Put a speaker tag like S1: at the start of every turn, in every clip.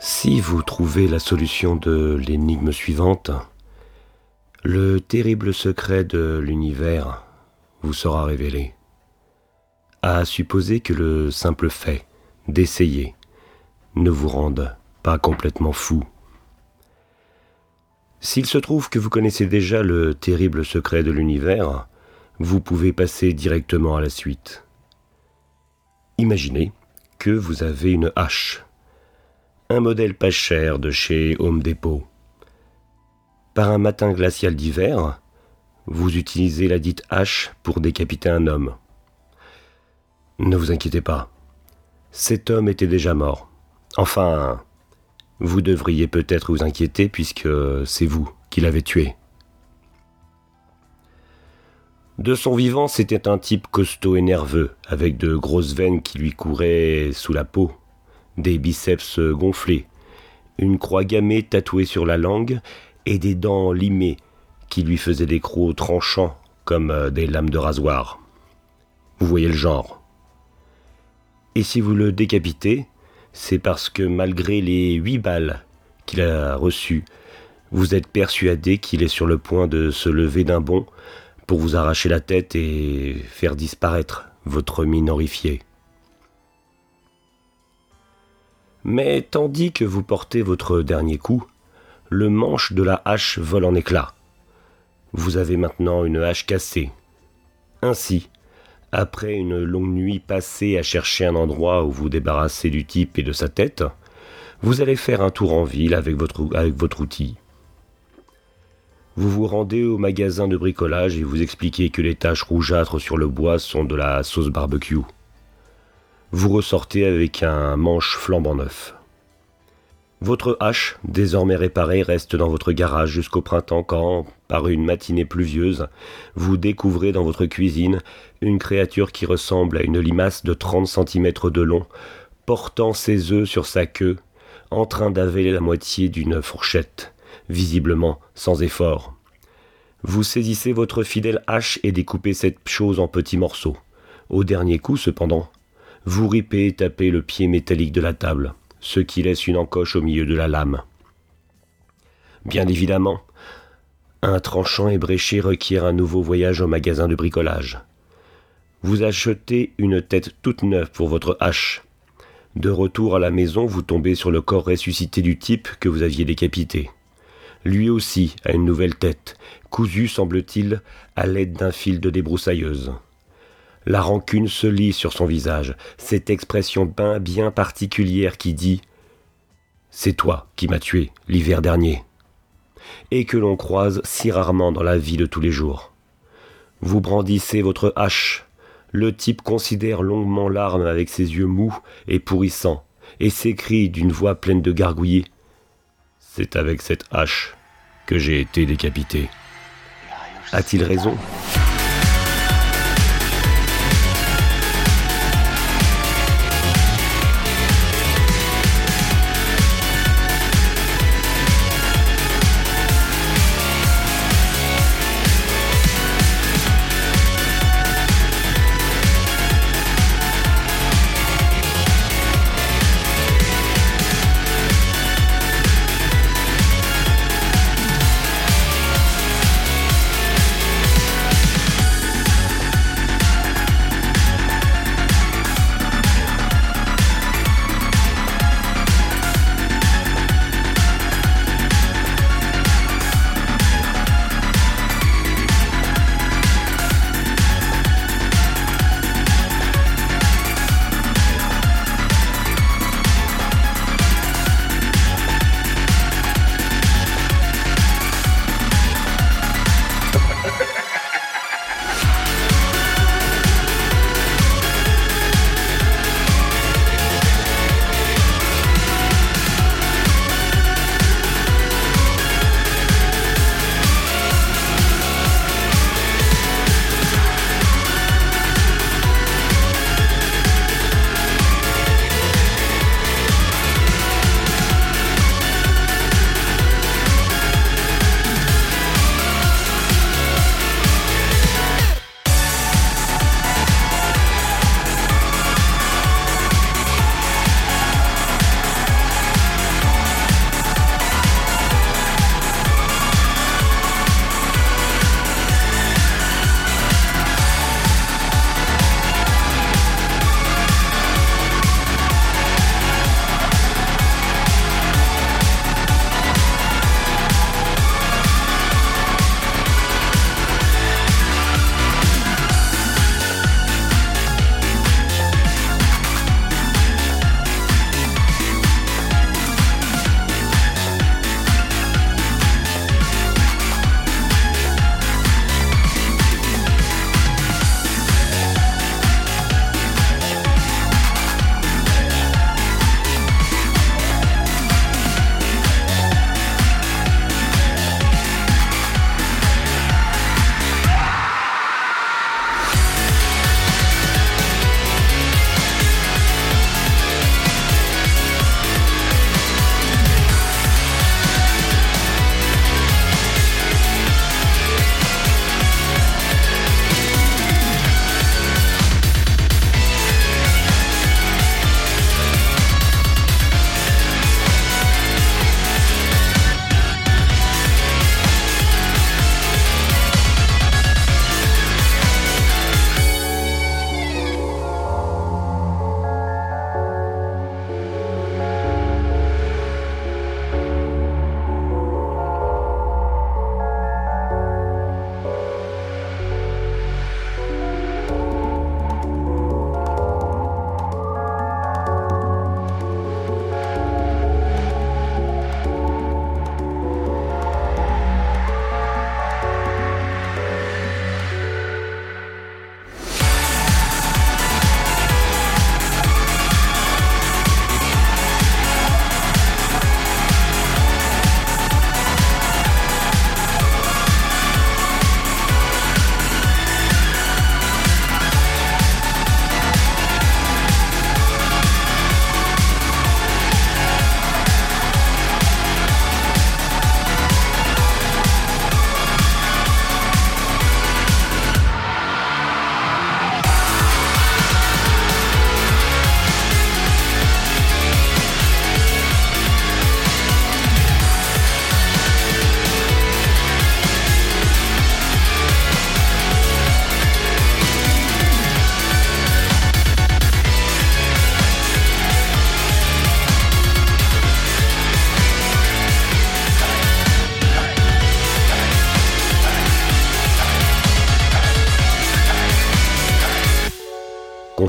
S1: Si vous trouvez la solution de l'énigme suivante, le terrible secret de l'univers vous sera révélé. À supposer que le simple fait d'essayer ne vous rende pas complètement fou. S'il se trouve que vous connaissez déjà le terrible secret de l'univers, vous pouvez passer directement à la suite. Imaginez que vous avez une hache, un modèle pas cher de chez Home Depot. Par un matin glacial d'hiver, vous utilisez la dite hache pour décapiter un homme. Ne vous inquiétez pas, cet homme était déjà mort. Enfin, vous devriez peut-être vous inquiéter puisque c'est vous qui l'avez tué. De son vivant, c'était un type costaud et nerveux, avec de grosses veines qui lui couraient sous la peau, des biceps gonflés, une croix gammée tatouée sur la langue et des dents limées qui lui faisaient des crocs tranchants comme euh, des lames de rasoir. Vous voyez le genre. Et si vous le décapitez, c'est parce que malgré les huit balles qu'il a reçues, vous êtes persuadé qu'il est sur le point de se lever d'un bond pour vous arracher la tête et faire disparaître votre mine horrifiée. Mais tandis que vous portez votre dernier coup, le manche de la hache vole en éclats. Vous avez maintenant une hache cassée. Ainsi, après une longue nuit passée à chercher un endroit où vous débarrasser du type et de sa tête, vous allez faire un tour en ville avec votre, avec votre outil. Vous vous rendez au magasin de bricolage et vous expliquez que les taches rougeâtres sur le bois sont de la sauce barbecue. Vous ressortez avec un manche flambant neuf. Votre hache, désormais réparée, reste dans votre garage jusqu'au printemps quand, par une matinée pluvieuse, vous découvrez dans votre cuisine une créature qui ressemble à une limace de 30 cm de long, portant ses œufs sur sa queue, en train d'avaler la moitié d'une fourchette visiblement sans effort. Vous saisissez votre fidèle hache et découpez cette chose en petits morceaux. Au dernier coup, cependant, vous ripez et tapez le pied métallique de la table, ce qui laisse une encoche au milieu de la lame. Bien évidemment, un tranchant ébréché requiert un nouveau voyage au magasin de bricolage. Vous achetez une tête toute neuve pour votre hache. De retour à la maison, vous tombez sur le corps ressuscité du type que vous aviez décapité. Lui aussi a une nouvelle tête, cousue, semble-t-il, à l'aide d'un fil de débroussailleuse. La rancune se lit sur son visage, cette expression bien, bien particulière qui dit C'est toi qui m'as tué l'hiver dernier, et que l'on croise si rarement dans la vie de tous les jours. Vous brandissez votre hache. Le type considère longuement l'arme avec ses yeux mous et pourrissants, et s'écrie d'une voix pleine de gargouillis c'est avec cette hache que j'ai été décapité. A-t-il raison?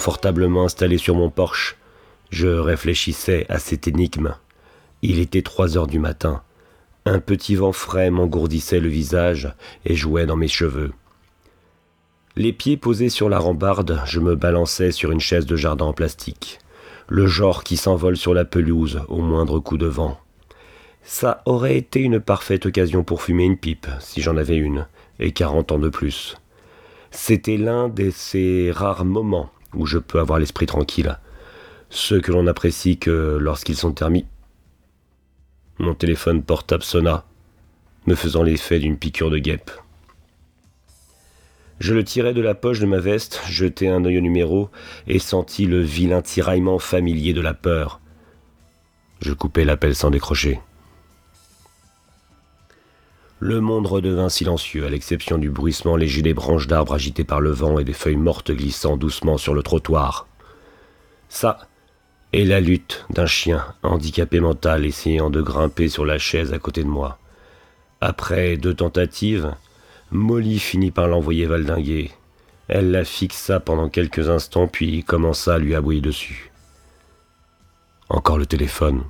S1: Confortablement installé sur mon porche, je réfléchissais à cette énigme. Il était trois heures du matin. Un petit vent frais m'engourdissait le visage et jouait dans mes cheveux. Les pieds posés sur la rambarde, je me balançais sur une chaise de jardin en plastique, le genre qui s'envole sur la pelouse au moindre coup de vent. Ça aurait été une parfaite occasion pour fumer une pipe, si j'en avais une, et quarante ans de plus. C'était l'un de ces rares moments où je peux avoir l'esprit tranquille, ceux que l'on apprécie que lorsqu'ils sont terminés. Mon téléphone portable sonna, me faisant l'effet d'une piqûre de guêpe. Je le tirai de la poche de ma veste, jetai un œil au numéro et sentis le vilain tiraillement familier de la peur. Je coupai l'appel sans décrocher. Le monde redevint silencieux, à l'exception du bruissement léger des branches d'arbres agitées par le vent et des feuilles mortes glissant doucement sur le trottoir. Ça, et la lutte d'un chien handicapé mental essayant de grimper sur la chaise à côté de moi. Après deux tentatives, Molly finit par l'envoyer valdinguer. Elle la fixa pendant quelques instants puis commença à lui aboyer dessus. Encore le téléphone.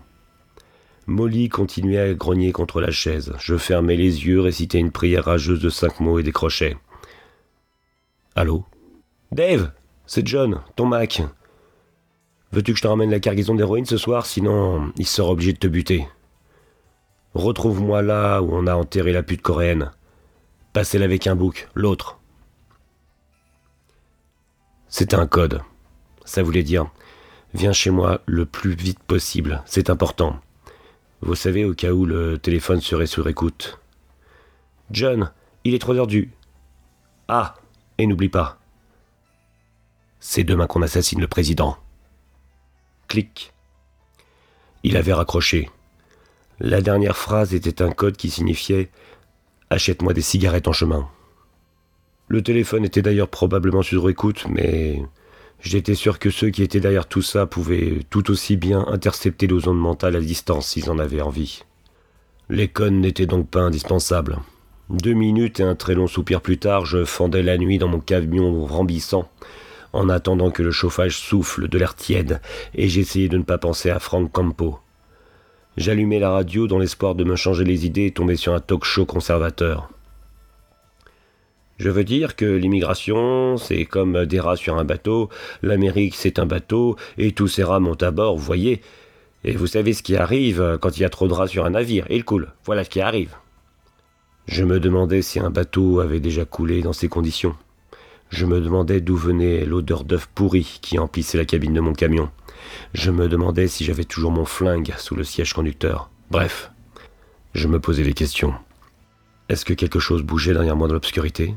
S1: Molly continuait à grogner contre la chaise. Je fermais les yeux, récitais une prière rageuse de cinq mots et décrochais. Allô? Dave C'est John, ton Mac. Veux-tu que je te ramène la cargaison d'héroïne ce soir? Sinon, il sera obligé de te buter. Retrouve-moi là où on a enterré la pute coréenne. Passez-la avec un bouc, l'autre. C'était un code. Ça voulait dire Viens chez moi le plus vite possible, c'est important. Vous savez, au cas où le téléphone serait sur écoute. John, il est trois heures du. Ah, et n'oublie pas. C'est demain qu'on assassine le président. Clic. Il avait raccroché. La dernière phrase était un code qui signifiait Achète-moi des cigarettes en chemin. Le téléphone était d'ailleurs probablement sur écoute, mais j'étais sûr que ceux qui étaient derrière tout ça pouvaient tout aussi bien intercepter les ondes mentales à distance s'ils en avaient envie. Les connes n'étaient donc pas indispensables. Deux minutes et un très long soupir plus tard, je fendais la nuit dans mon camion rambissant, en attendant que le chauffage souffle de l'air tiède, et j'essayais de ne pas penser à Frank Campo. J'allumai la radio dans l'espoir de me changer les idées et tomber sur un talk-show conservateur. Je veux dire que l'immigration, c'est comme des rats sur un bateau, l'Amérique c'est un bateau, et tous ces rats montent à bord, vous voyez. Et vous savez ce qui arrive quand il y a trop de rats sur un navire, il coule. Voilà ce qui arrive. Je me demandais si un bateau avait déjà coulé dans ces conditions. Je me demandais d'où venait l'odeur d'œuf pourri qui emplissait la cabine de mon camion. Je me demandais si j'avais toujours mon flingue sous le siège conducteur. Bref, je me posais des questions. Est-ce que quelque chose bougeait derrière moi dans l'obscurité?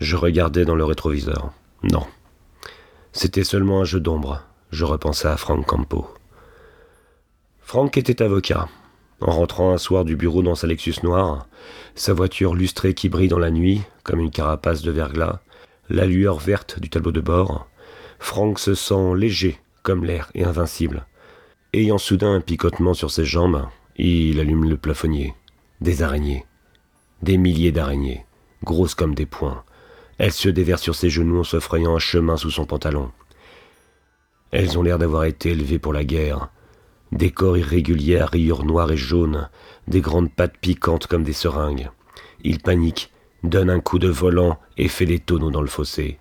S1: Je regardais dans le rétroviseur. Non. C'était seulement un jeu d'ombre. Je repensais à Frank Campo. Frank était avocat. En rentrant un soir du bureau dans sa Lexus noire, sa voiture lustrée qui brille dans la nuit, comme une carapace de verglas, la lueur verte du tableau de bord, Franck se sent léger comme l'air et invincible. Ayant soudain un picotement sur ses jambes, il allume le plafonnier. Des araignées. Des milliers d'araignées, grosses comme des poings. Elles se déversent sur ses genoux en se frayant un chemin sous son pantalon. Elles ont l'air d'avoir été élevées pour la guerre. Des corps irréguliers à rayures noires et jaunes, des grandes pattes piquantes comme des seringues. Il panique donne un coup de volant et fait des tonneaux dans le fossé.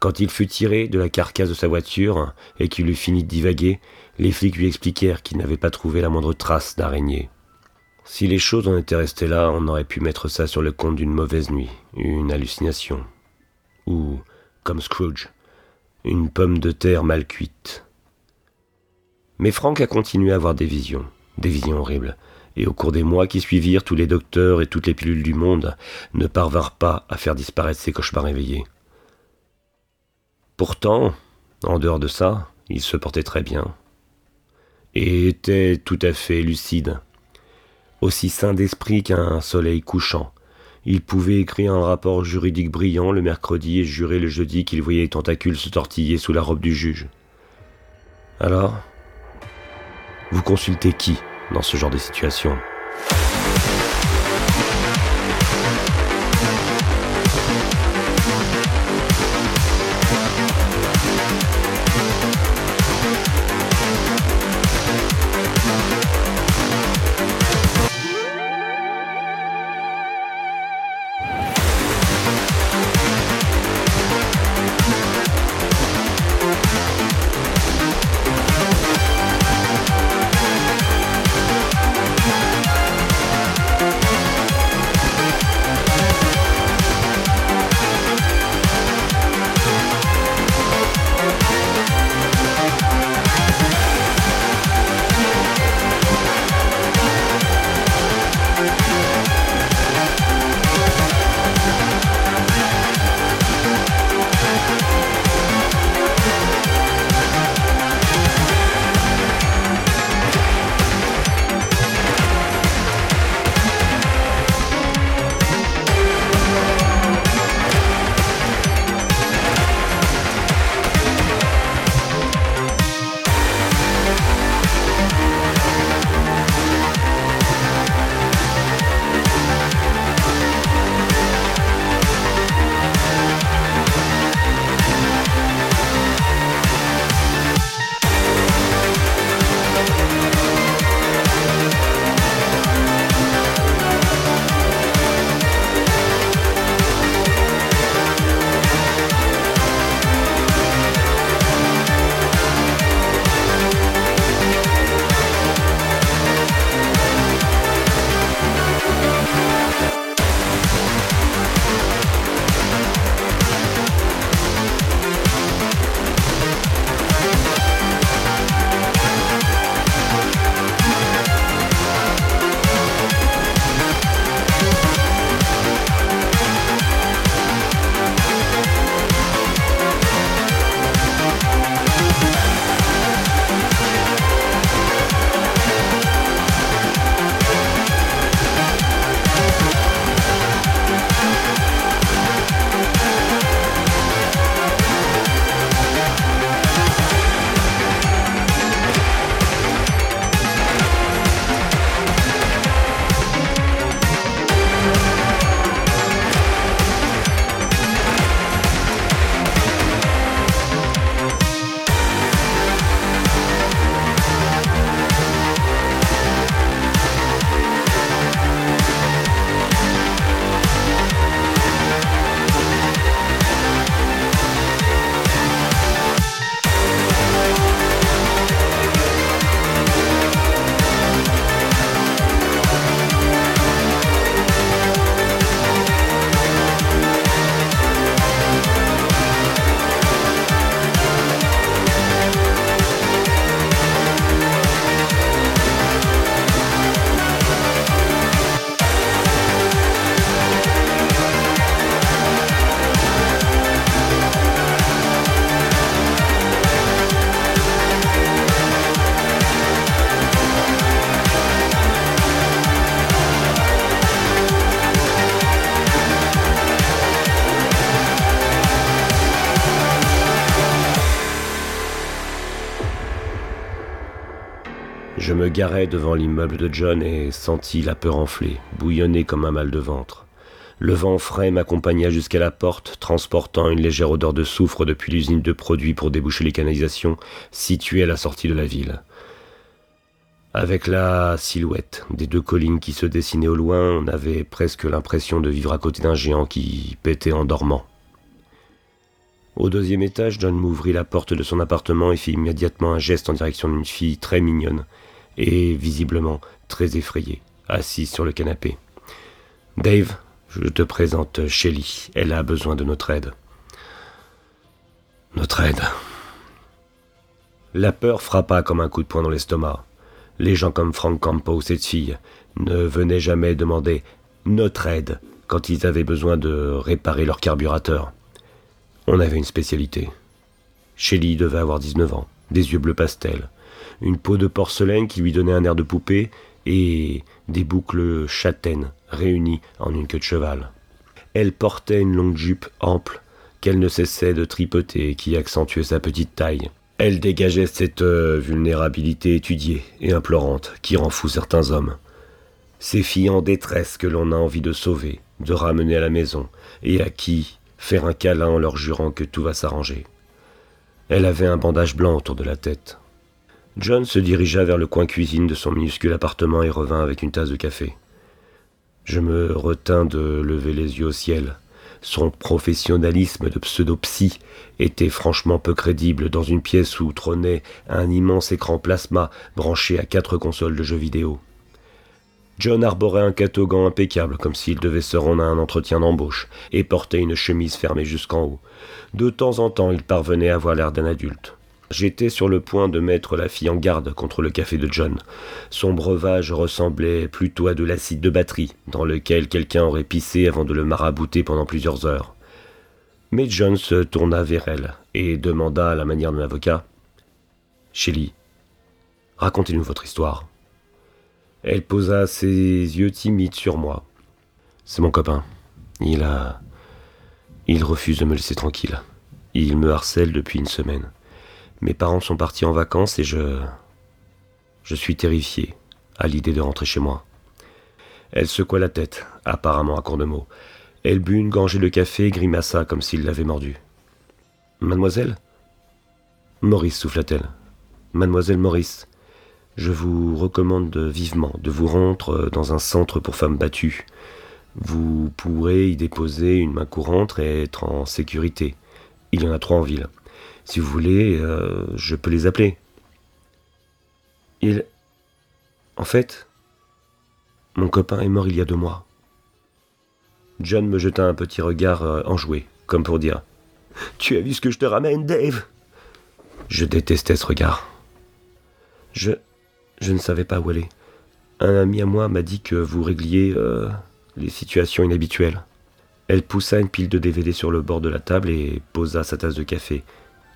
S1: Quand il fut tiré de la carcasse de sa voiture et qu'il eut fini de divaguer, les flics lui expliquèrent qu'il n'avait pas trouvé la moindre trace d'araignée. Si les choses en étaient restées là, on aurait pu mettre ça sur le compte d'une mauvaise nuit, une hallucination. Ou, comme Scrooge, une pomme de terre mal cuite. Mais Frank a continué à avoir des visions, des visions horribles, et au cours des mois qui suivirent, tous les docteurs et toutes les pilules du monde ne parvinrent pas à faire disparaître ces cauchemars éveillés. Pourtant, en dehors de ça, il se portait très bien, et était tout à fait lucide, aussi sain d'esprit qu'un soleil couchant. Il pouvait écrire un rapport juridique brillant le mercredi et jurer le jeudi qu'il voyait les tentacules se tortiller sous la robe du juge. Alors, vous consultez qui dans ce genre de situation? Me garai devant l'immeuble de John et sentis la peur enfler, bouillonner comme un mal de ventre. Le vent frais m'accompagna jusqu'à la porte, transportant une légère odeur de soufre depuis l'usine de produits pour déboucher les canalisations située à la sortie de la ville. Avec la silhouette des deux collines qui se dessinaient au loin, on avait presque l'impression de vivre à côté d'un géant qui pétait en dormant. Au deuxième étage, John m'ouvrit la porte de son appartement et fit immédiatement un geste en direction d'une fille très mignonne et visiblement très effrayée, assise sur le canapé. Dave, je te présente Shelly. Elle a besoin de notre aide. Notre aide. La peur frappa comme un coup de poing dans l'estomac. Les gens comme Frank Campo, cette fille, ne venaient jamais demander notre aide quand ils avaient besoin de réparer leur carburateur. On avait une spécialité. Shelly devait avoir 19 ans, des yeux bleus pastel, une peau de porcelaine qui lui donnait un air de poupée et des boucles châtaines réunies en une queue de cheval. Elle portait une longue jupe ample qu'elle ne cessait de tripoter et qui accentuait sa petite taille. Elle dégageait cette euh, vulnérabilité étudiée et implorante qui rend fou certains hommes. Ces filles en détresse que l'on a envie de sauver, de ramener à la maison, et à qui faire un câlin en leur jurant que tout va s'arranger. Elle avait un bandage blanc autour de la tête. John se dirigea vers le coin cuisine de son minuscule appartement et revint avec une tasse de café. Je me retins de lever les yeux au ciel. Son professionnalisme de pseudo-psy était franchement peu crédible dans une pièce où trônait un immense écran plasma branché à quatre consoles de jeux vidéo. John arborait un catogan impeccable, comme s'il devait se rendre à un entretien d'embauche, et portait une chemise fermée jusqu'en haut. De temps en temps, il parvenait à avoir l'air d'un adulte. J'étais sur le point de mettre la fille en garde contre le café de John. Son breuvage ressemblait plutôt à de l'acide de batterie, dans lequel quelqu'un aurait pissé avant de le marabouter pendant plusieurs heures. Mais John se tourna vers elle et demanda à la manière d'un avocat Shelly, racontez-nous votre histoire. Elle posa ses yeux timides sur moi. C'est mon copain. Il a. Il refuse de me laisser tranquille. Il me harcèle depuis une semaine. Mes parents sont partis en vacances et je... Je suis terrifié à l'idée de rentrer chez moi. Elle secoua la tête, apparemment à court de mots. Elle but une gorgée de café et grimaça comme s'il l'avait mordu. Mademoiselle? Maurice, souffla-t-elle. Mademoiselle Maurice, je vous recommande vivement de vous rendre dans un centre pour femmes battues. Vous pourrez y déposer une main courante et être en sécurité. Il y en a trois en ville. Si vous voulez, euh, je peux les appeler. Il... En fait, mon copain est mort il y a deux mois. John me jeta un petit regard euh, enjoué, comme pour dire Tu as vu ce que je te ramène, Dave? Je détestais ce regard. Je. Je ne savais pas où aller. Un ami à moi m'a dit que vous régliez euh, les situations inhabituelles. Elle poussa une pile de DVD sur le bord de la table et posa sa tasse de café,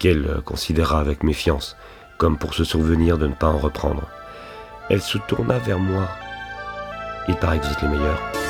S1: qu'elle considéra avec méfiance, comme pour se souvenir de ne pas en reprendre. Elle se tourna vers moi. Il paraît que vous êtes les meilleurs.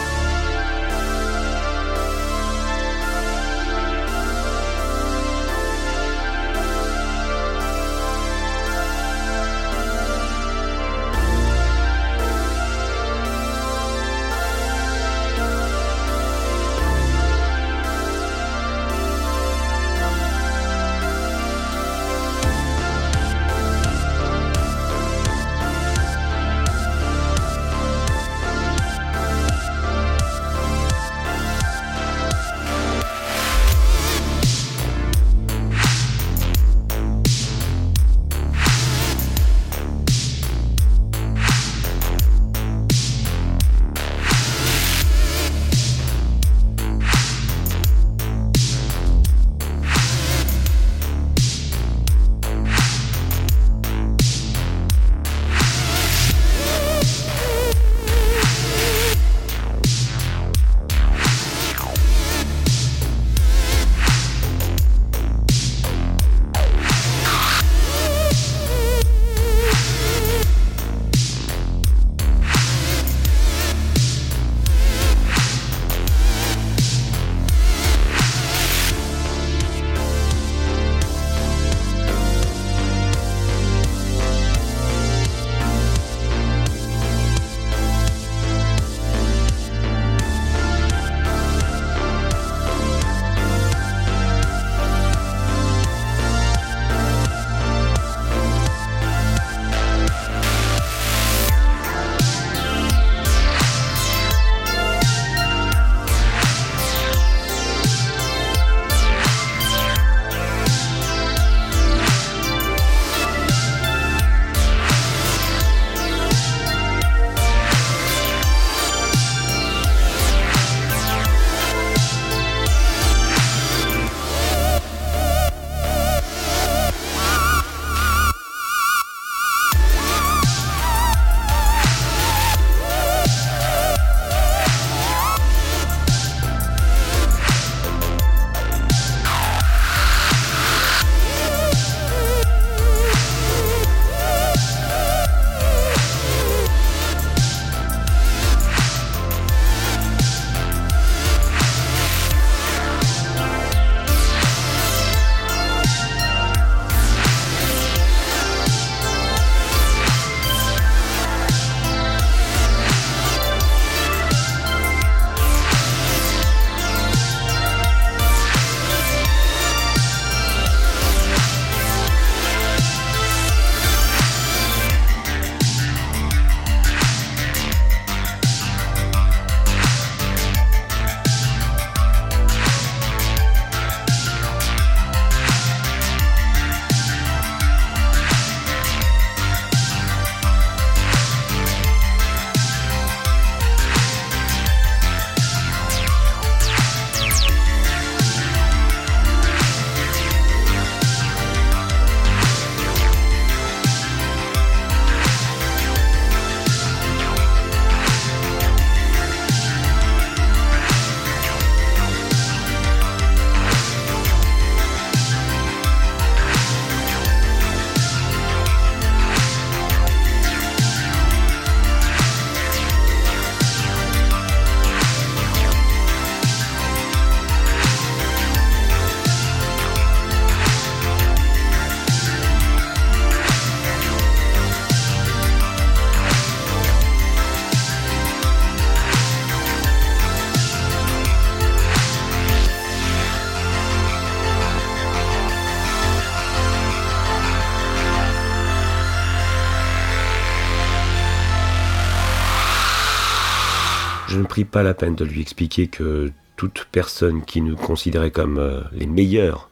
S1: Pris pas la peine de lui expliquer que toute personne qui nous considérait comme euh, les meilleurs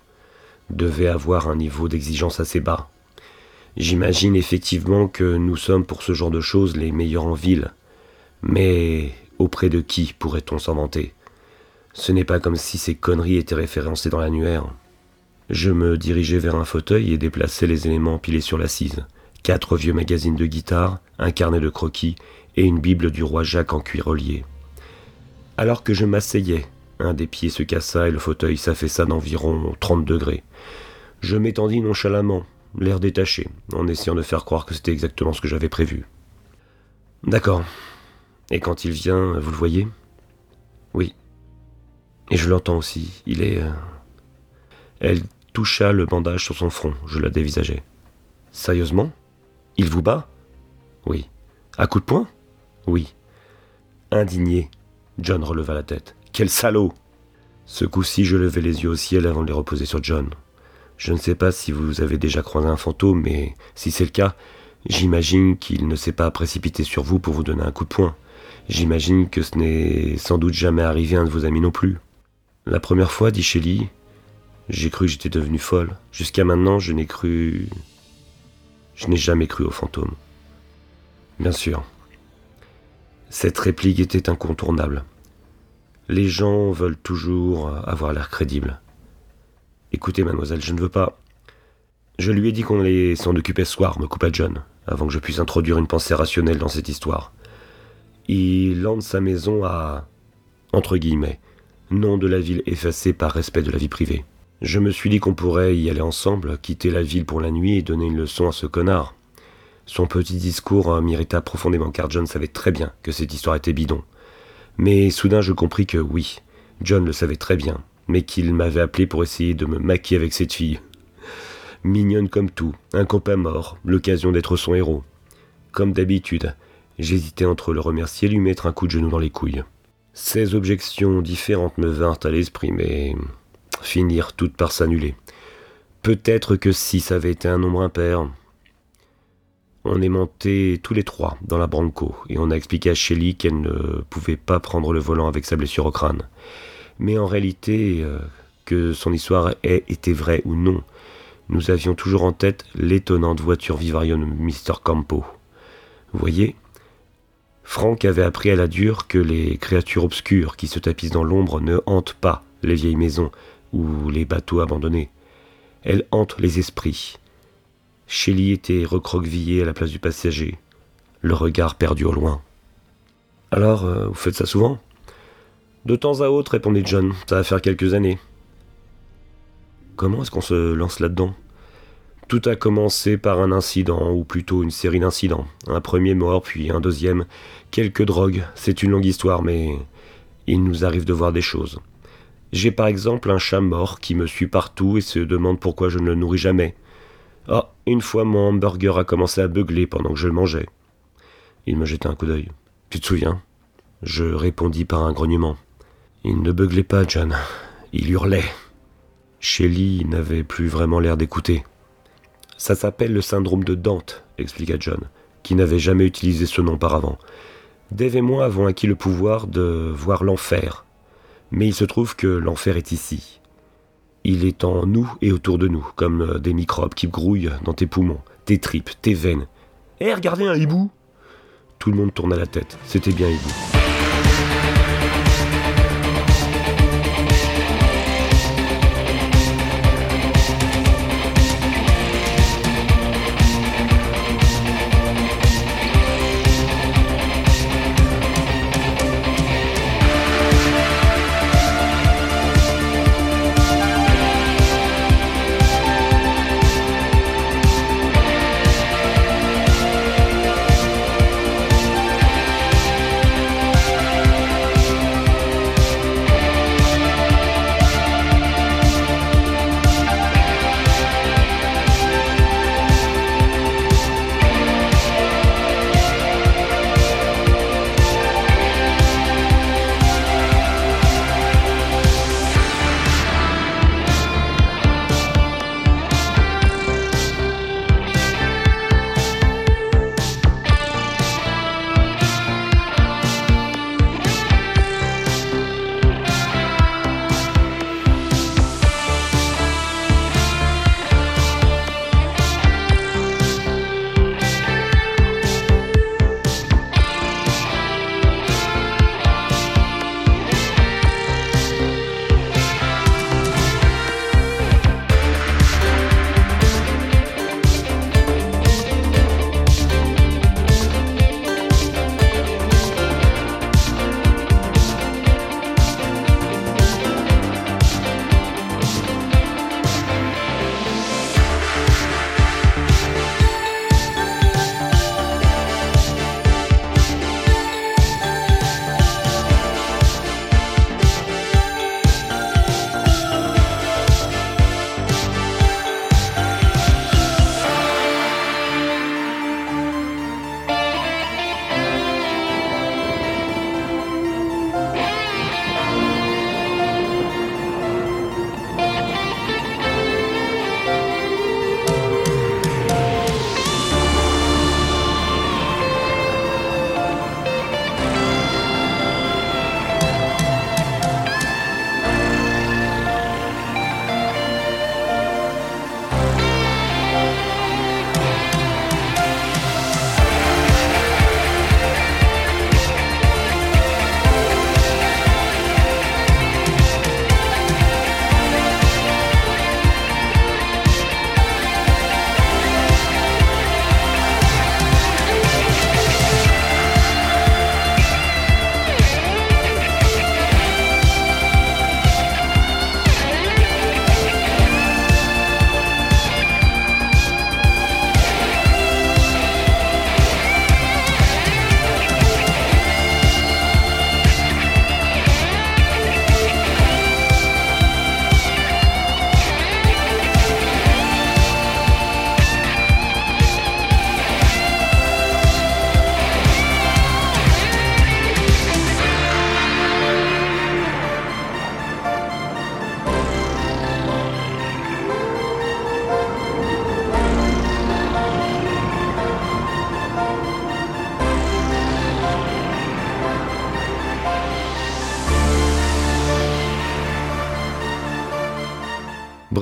S1: devait avoir un niveau d'exigence assez bas. J'imagine effectivement que nous sommes pour ce genre de choses les meilleurs en ville. Mais auprès de qui pourrait-on s'en vanter Ce n'est pas comme si ces conneries étaient référencées dans l'annuaire. Je me dirigeais vers un fauteuil et déplaçais les éléments pilés sur l'assise. Quatre vieux magazines de guitare, un carnet de croquis et une Bible du roi Jacques en cuir relié. Alors que je m'asseyais, un des pieds se cassa et le fauteuil s'affaissa d'environ 30 degrés. Je m'étendis nonchalamment, l'air détaché, en essayant de faire croire que c'était exactement ce que j'avais prévu. D'accord. Et quand il vient, vous le voyez? Oui. Et je l'entends aussi. Il est. Euh, Elle toucha le bandage sur son front. Je la dévisageai. Sérieusement? Il vous bat? Oui. À coup de poing? Oui. Indigné, John releva la tête. Quel salaud Ce coup-ci, je levai les yeux au ciel avant de les reposer sur John. Je ne sais pas si vous avez déjà croisé un fantôme, mais si c'est le cas, j'imagine qu'il ne s'est pas précipité sur vous pour vous donner un coup de poing. J'imagine que ce n'est sans doute jamais arrivé à un de vos amis non plus. La première fois, dit Shelley, j'ai cru que j'étais devenue folle. Jusqu'à maintenant, je n'ai cru. Je n'ai jamais cru aux fantômes. Bien sûr. Cette réplique était incontournable. Les gens veulent toujours avoir l'air crédible. Écoutez, mademoiselle, je ne veux pas. Je lui ai dit qu'on allait s'en occuper ce soir, me coupa John, avant que je puisse introduire une pensée rationnelle dans cette histoire. Il lance sa maison à. entre guillemets, nom de la ville effacée par respect de la vie privée. Je me suis dit qu'on pourrait y aller ensemble, quitter la ville pour la nuit et donner une leçon à ce connard. Son petit discours m'irrita profondément car John savait très bien que cette histoire était bidon. Mais soudain je compris que oui, John le savait très bien, mais qu'il m'avait appelé pour essayer de me maquiller avec cette fille. Mignonne comme tout, un copain mort, l'occasion d'être son héros. Comme d'habitude, j'hésitais entre le remercier et lui mettre un coup de genou dans les couilles. Ces objections différentes me vinrent à l'esprit, mais finirent toutes par s'annuler. Peut-être que si ça avait été un nombre impair. On est montés tous les trois dans la Branco et on a expliqué à Shelley qu'elle ne pouvait pas prendre le volant avec sa blessure au crâne mais en réalité, euh, que son histoire ait été vraie ou non, nous avions toujours en tête l'étonnante voiture Vivarium Mr. Campo. Vous voyez Franck avait appris à la dure que les créatures obscures qui se tapissent dans l'ombre ne hantent pas les vieilles maisons ou les bateaux abandonnés. Elles hantent les esprits. Shelley était recroquevillé à la place du passager, le regard perdu au loin. Alors, euh, vous faites ça souvent? De temps à autre, répondit John, ça va faire quelques années. Comment est-ce qu'on se lance là-dedans? Tout a commencé par un incident, ou plutôt une série d'incidents. Un premier mort, puis un deuxième, quelques drogues, c'est une longue histoire, mais il nous arrive de voir des choses. J'ai par exemple un chat mort qui me suit partout et se demande pourquoi je ne le nourris jamais. Ah, une fois mon hamburger a commencé à beugler pendant que je le mangeais. Il me jeta un coup d'œil. Tu te souviens? Je répondis par un grognement. Il ne beuglait pas, John. Il hurlait. Shelley n'avait plus vraiment l'air d'écouter. Ça s'appelle le syndrome de Dante, expliqua John, qui n'avait jamais utilisé ce nom auparavant. Dave et moi avons acquis le pouvoir de voir l'enfer. Mais il se trouve que l'enfer est ici. Il est en nous et autour de nous, comme des microbes qui grouillent dans tes poumons, tes tripes, tes veines. Hé, regardez un hibou Tout le monde tourna la tête. C'était bien hibou.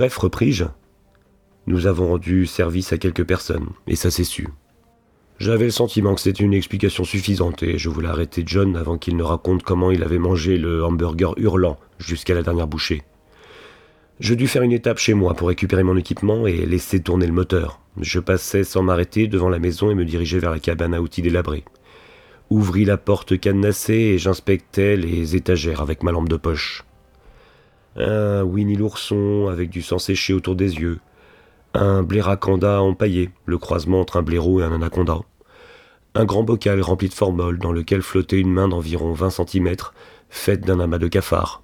S1: Bref, repris-je, nous avons rendu service à quelques personnes, et ça s'est su. J'avais le sentiment que c'était une explication suffisante, et je voulais arrêter John avant qu'il ne raconte comment il avait mangé le hamburger hurlant jusqu'à la dernière bouchée. Je dus faire une étape chez moi pour récupérer mon équipement et laisser tourner le moteur. Je passais sans m'arrêter devant la maison et me dirigeais vers la cabane à outils délabrée. Ouvris la porte cadenassée et j'inspectais les étagères avec ma lampe de poche. Un Winnie l'ourson avec du sang séché autour des yeux, un bléracanda empaillé, le croisement entre un blaireau et un anaconda, un grand bocal rempli de formol dans lequel flottait une main d'environ 20 cm, faite d'un amas de cafards.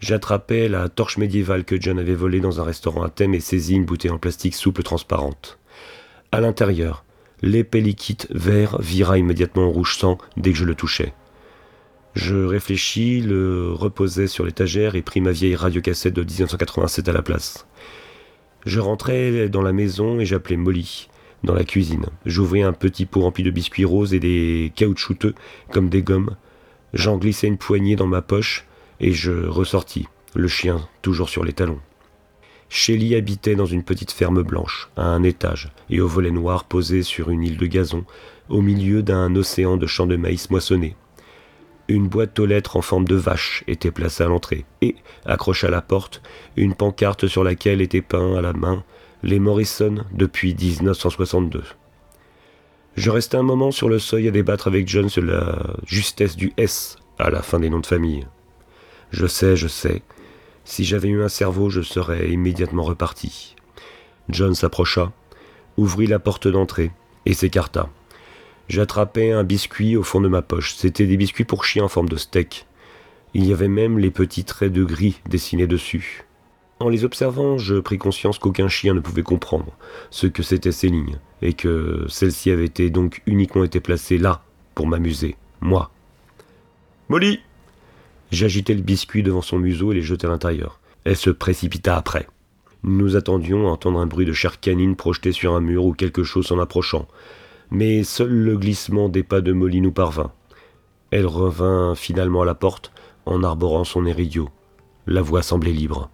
S1: J'attrapais la torche médiévale que John avait volée dans un restaurant à thème et saisis une bouteille en plastique souple transparente. À l'intérieur, l'épais liquide vert vira immédiatement en rouge sang dès que je le touchais. Je réfléchis, le reposai sur l'étagère et pris ma vieille radiocassette de 1987 à la place. Je rentrais dans la maison et j'appelais Molly, dans la cuisine. J'ouvrais un petit pot rempli de biscuits roses et des caoutchouteux, comme des gommes. J'en glissais une poignée dans ma poche et je ressortis, le chien toujours sur les talons. Shelly habitait dans une petite ferme blanche, à un étage, et au volet noir posé sur une île de gazon, au milieu d'un océan de champs de maïs moissonnés. Une boîte aux lettres en forme de vache était placée à l'entrée, et, accrochée à la porte, une pancarte sur laquelle était peint à la main les Morrison depuis 1962. Je restai un moment sur le seuil à débattre avec John sur la justesse du S à la fin des noms de famille. Je sais, je sais. Si j'avais eu un cerveau, je serais immédiatement reparti. John s'approcha, ouvrit la porte d'entrée et s'écarta. J'attrapais un biscuit au fond de ma poche. C'était des biscuits pour chiens en forme de steak. Il y avait même les petits traits de gris dessinés dessus. En les observant, je pris conscience qu'aucun chien ne pouvait comprendre ce que c'étaient ces lignes, et que celles-ci avaient été donc uniquement été placées là pour m'amuser, moi. Molly J'agitai le biscuit devant son museau et les jetai à l'intérieur. Elle se précipita après. Nous attendions à entendre un bruit de chair canine projeté sur un mur ou quelque chose s'en approchant mais seul le glissement des pas de Molly nous parvint. Elle revint finalement à la porte en arborant son éridio. La voix semblait libre.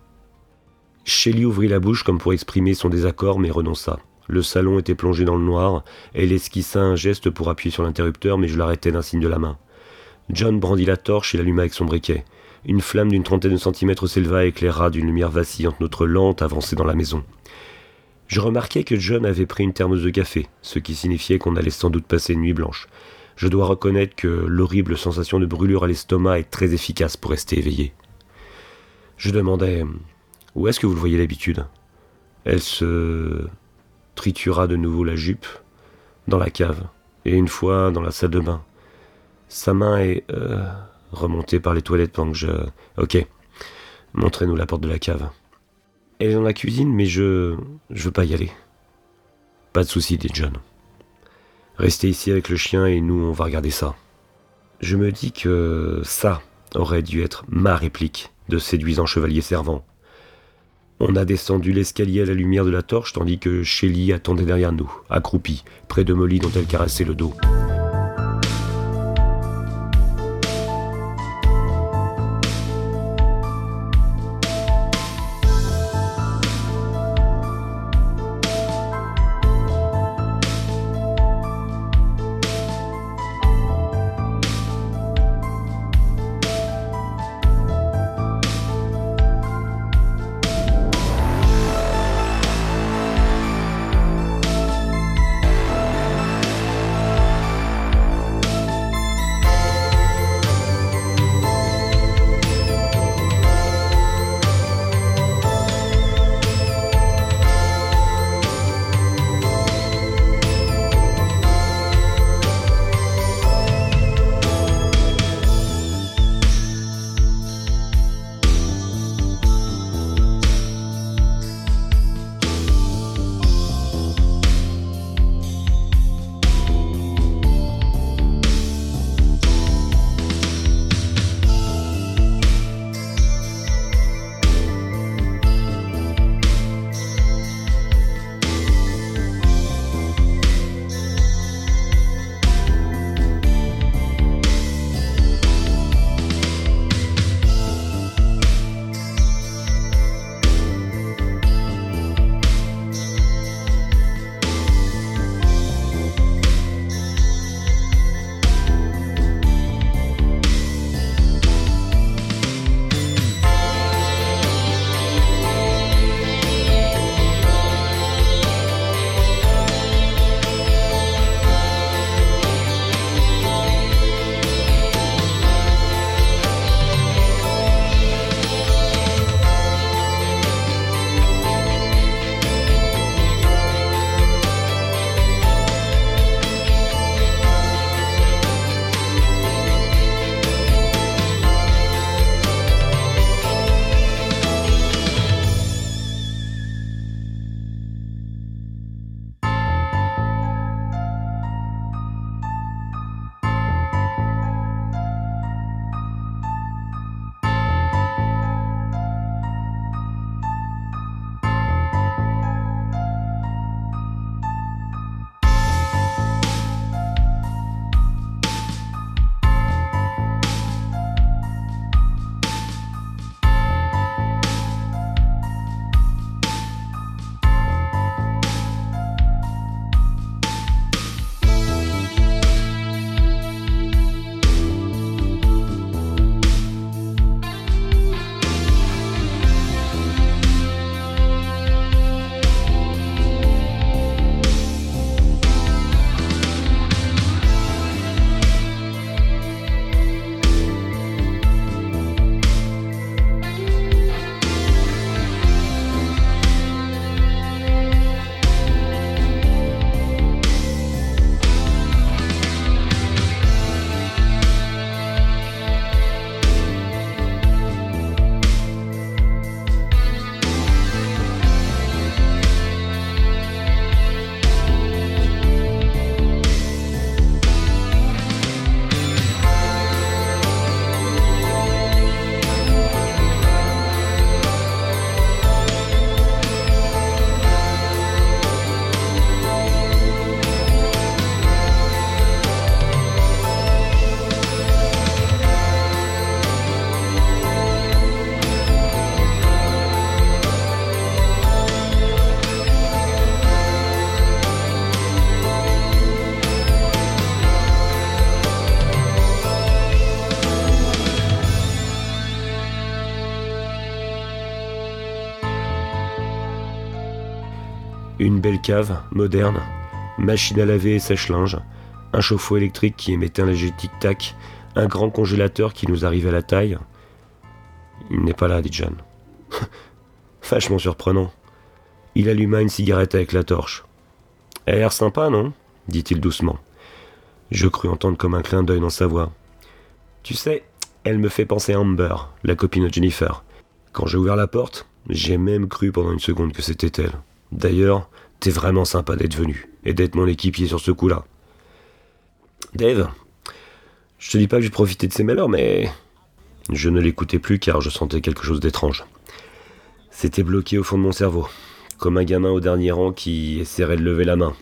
S1: Shelley ouvrit la bouche comme pour exprimer son désaccord, mais renonça. Le salon était plongé dans le noir. Elle esquissa un geste pour appuyer sur l'interrupteur, mais je l'arrêtai d'un signe de la main. John brandit la torche et l'alluma avec son briquet. Une flamme d'une trentaine de centimètres s'éleva et éclaira d'une lumière vacillante notre lente avancée dans la maison. Je remarquai que John avait pris une thermos de café, ce qui signifiait qu'on allait sans doute passer une nuit blanche. Je dois reconnaître que l'horrible sensation de brûlure à l'estomac est très efficace pour rester éveillé. Je demandai Où est-ce que vous le voyez d'habitude? Elle se tritura de nouveau la jupe dans la cave, et une fois dans la salle de bain. Sa main est euh, remontée par les toilettes pendant que je. Ok. Montrez-nous la porte de la cave. Elle est dans la cuisine, mais je. je veux pas y aller. Pas de souci, dit John. Restez ici avec le chien et nous, on va regarder ça. Je me dis que ça aurait dû être ma réplique de séduisant chevalier servant. On a descendu l'escalier à la lumière de la torche tandis que Shelly attendait derrière nous, accroupie, près de Molly dont elle caressait le dos. Une belle cave, moderne, machine à laver et sèche-linge, un chauffe-eau électrique qui émettait un léger tic-tac, un grand congélateur qui nous arrivait à la taille. Il n'est pas là, dit John. Vachement surprenant. Il alluma une cigarette avec la torche. Elle a l'air sympa, non? dit-il doucement. Je crus entendre comme un clin d'œil dans sa voix. Tu sais, elle me fait penser à Amber, la copine de Jennifer. Quand j'ai ouvert la porte, j'ai même cru pendant une seconde que c'était elle. D'ailleurs, t'es vraiment sympa d'être venu et d'être mon équipier sur ce coup-là. Dave, je te dis pas que j'ai profité de ces malheurs, mais je ne l'écoutais plus car je sentais quelque chose d'étrange. C'était bloqué au fond de mon cerveau, comme un gamin au dernier rang qui essaierait de lever la main,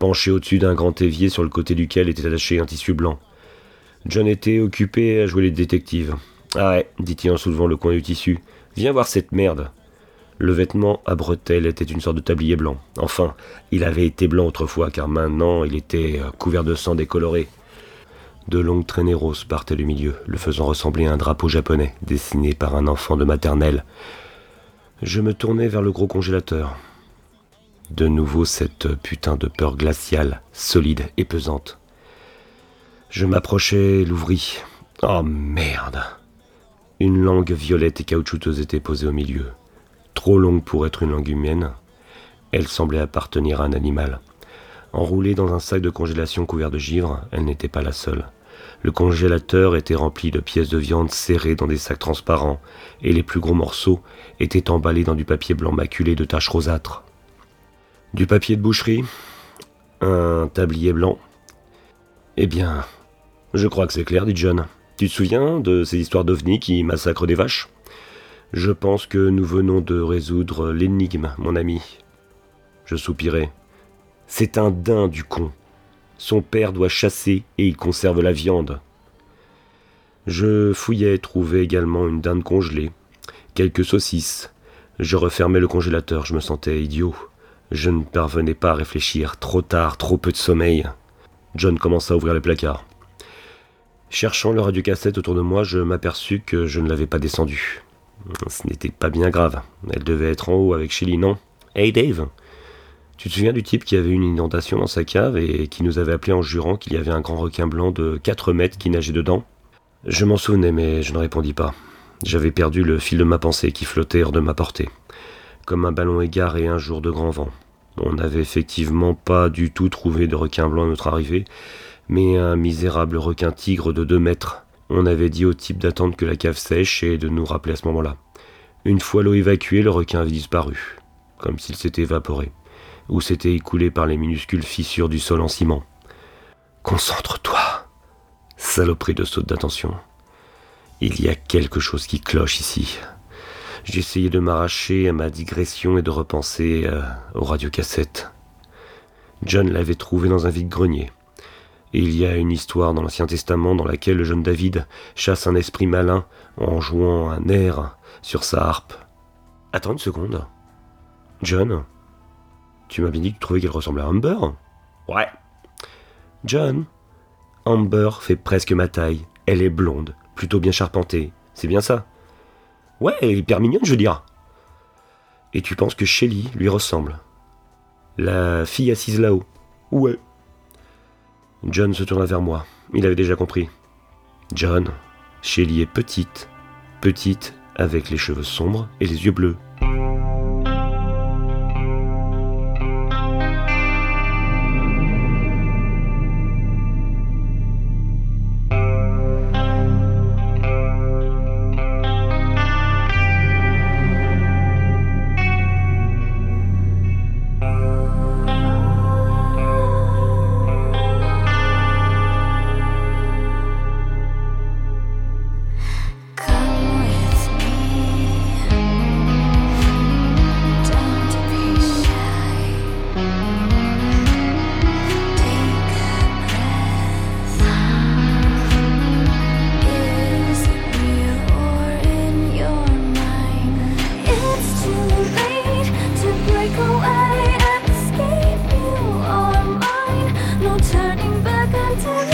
S1: penché au-dessus d'un grand évier sur le côté duquel était attaché un tissu blanc. John était occupé à jouer les détectives. Ah ouais, dit-il en soulevant le coin du tissu. Viens voir cette merde. Le vêtement à bretelles était une sorte de tablier blanc. Enfin, il avait été blanc autrefois, car maintenant il était euh, couvert de sang décoloré. De longues traînées roses partaient du milieu, le faisant ressembler à un drapeau japonais, dessiné par un enfant de maternelle. Je me tournai vers le gros congélateur. De nouveau cette putain de peur glaciale, solide et pesante. Je m'approchai, l'ouvris. Oh merde Une langue violette et caoutchouteuse était posée au milieu. Trop longue pour être une langue humaine, elle semblait appartenir à un animal. Enroulée dans un sac de congélation couvert de givre, elle n'était pas la seule. Le congélateur était rempli de pièces de viande serrées dans des sacs transparents, et les plus gros morceaux étaient emballés dans du papier blanc maculé de taches rosâtres. Du papier de boucherie, un tablier blanc? Eh bien, je crois que c'est clair, dit John. Tu te souviens de ces histoires d'ovnis qui massacrent des vaches? Je pense que nous venons de résoudre l'énigme, mon ami. Je soupirai. C'est un daim du con. Son père doit chasser et il conserve la viande. Je fouillais, trouvais également une dinde congelée, quelques saucisses. Je refermais le congélateur, je me sentais idiot. Je ne parvenais pas à réfléchir, trop tard, trop peu de sommeil. John commença à ouvrir le placard. Cherchant le radiocassette autour de moi, je m'aperçus que je ne l'avais pas descendu. Ce n'était pas bien grave. Elle devait être en haut avec Shelly, non? Hey Dave tu te souviens du type qui avait une inondation dans sa cave et qui nous avait appelé en jurant qu'il y avait un grand requin blanc de 4 mètres qui nageait dedans? Je m'en souvenais, mais je ne répondis pas. J'avais perdu le fil de ma pensée qui flottait hors de ma portée, comme un ballon égaré un jour de grand vent. On n'avait effectivement pas du tout trouvé de requin blanc à notre arrivée, mais un misérable requin tigre de 2 mètres. On avait dit au type d'attendre que la cave sèche et de nous rappeler à ce moment-là. Une fois l'eau évacuée, le requin avait disparu, comme s'il s'était évaporé ou s'était écoulé par les minuscules fissures du sol en ciment. Concentre-toi, saloperie de saute d'attention. Il y a quelque chose qui cloche ici. J'essayais de m'arracher à ma digression et de repenser euh, aux radiocassettes. John l'avait trouvé dans un vide-grenier. Et il y a une histoire dans l'Ancien Testament dans laquelle le jeune David chasse un esprit malin en jouant un air sur sa harpe. Attends une seconde. John, tu m'avais dit que tu trouvais qu'elle ressemblait à Amber Ouais. John Amber fait presque ma taille. Elle est blonde, plutôt bien charpentée. C'est bien ça? Ouais, elle est hyper mignonne, je veux dire. Et tu penses que Shelly lui ressemble? La fille assise là-haut? Ouais. John se tourna vers moi. Il avait déjà compris. John, Shelly est petite. Petite, avec les cheveux sombres et les yeux bleus. turning back until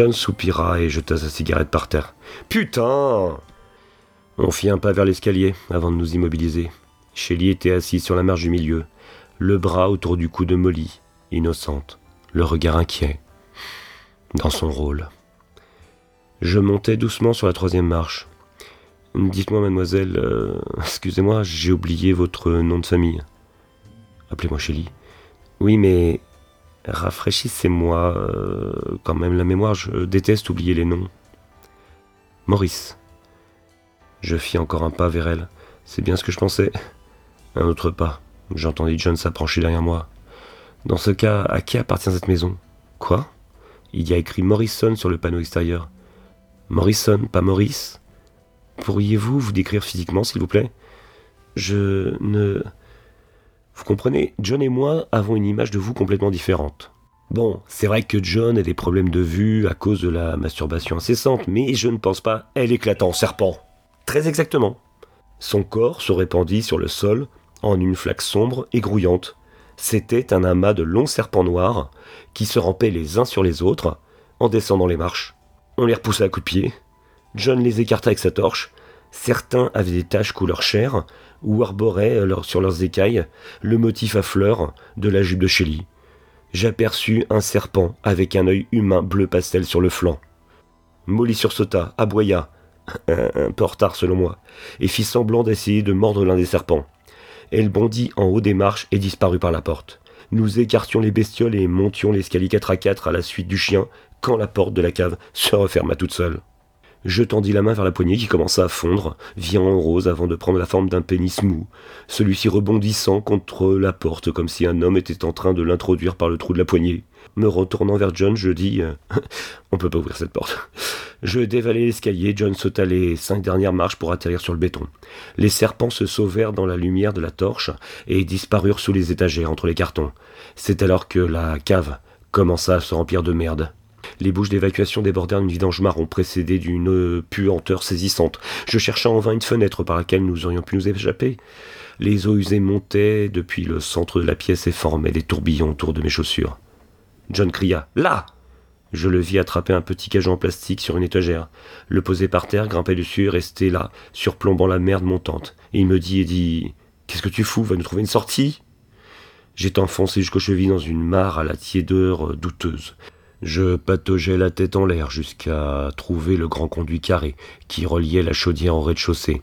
S1: John soupira et jeta sa cigarette par terre. Putain On fit un pas vers l'escalier avant de nous immobiliser. Shelly était assise sur la marge du milieu, le bras autour du cou de Molly, innocente, le regard inquiet, dans son rôle. Je montais doucement sur la troisième marche. Dites-moi, mademoiselle, euh, excusez-moi, j'ai oublié votre nom de famille. Appelez-moi Shelly. Oui, mais rafraîchissez-moi euh, quand même la mémoire, je déteste oublier les noms. Maurice. Je fis encore un pas vers elle. C'est bien ce que je pensais. Un autre pas. J'entendis John s'approcher derrière moi. Dans ce cas, à qui appartient cette maison? Quoi? Il y a écrit Morrison sur le panneau extérieur. Morrison, pas Maurice? Pourriez-vous vous décrire physiquement, s'il vous plaît? Je ne... Vous comprenez, John et moi avons une image de vous complètement différente. Bon, c'est vrai que John a des problèmes de vue à cause de la masturbation incessante, mais je ne pense pas elle éclate en serpent. Très exactement. Son corps se répandit sur le sol en une flaque sombre et grouillante. C'était un amas de longs serpents noirs qui se rampaient les uns sur les autres en descendant les marches. On les repoussa à coups de pied. John les écarta avec sa torche. Certains avaient des taches couleur chair ou arboraient sur leurs écailles le motif à fleurs de la jupe de Shelley. J'aperçus un serpent avec un œil humain bleu pastel sur le flanc. Molly sursauta, aboya, un peu en retard selon moi, et fit semblant d'essayer de mordre l'un des serpents. Elle bondit en haut des marches et disparut par la porte. Nous écartions les bestioles et montions l'escalier 4 à 4 à la suite du chien quand la porte de la cave se referma toute seule. Je tendis la main vers la poignée qui commença à fondre, viant en rose avant de prendre la forme d'un pénis mou, celui-ci rebondissant contre la porte comme si un homme était en train de l'introduire par le trou de la poignée. Me retournant vers John, je dis euh, On peut pas ouvrir cette porte. Je dévalai l'escalier, John sauta les cinq dernières marches pour atterrir sur le béton. Les serpents se sauvèrent dans la lumière de la torche et disparurent sous les étagères entre les cartons. C'est alors que la cave commença à se remplir de merde. Les bouches d'évacuation débordèrent d'une vidange marron précédée d'une puanteur saisissante. Je cherchai en vain une fenêtre par laquelle nous aurions pu nous échapper. Les eaux usées montaient depuis le centre de la pièce et formaient des tourbillons autour de mes chaussures. John cria Là Je le vis attraper un petit cajon en plastique sur une étagère, le poser par terre, grimper dessus, rester là, surplombant la merde montante. Et il me dit et dit Qu'est-ce que tu fous? Va nous trouver une sortie J'étais enfoncé jusqu'aux chevilles dans une mare à la tiédeur douteuse. Je pataugeais la tête en l'air jusqu'à trouver le grand conduit carré qui reliait la chaudière au rez-de-chaussée.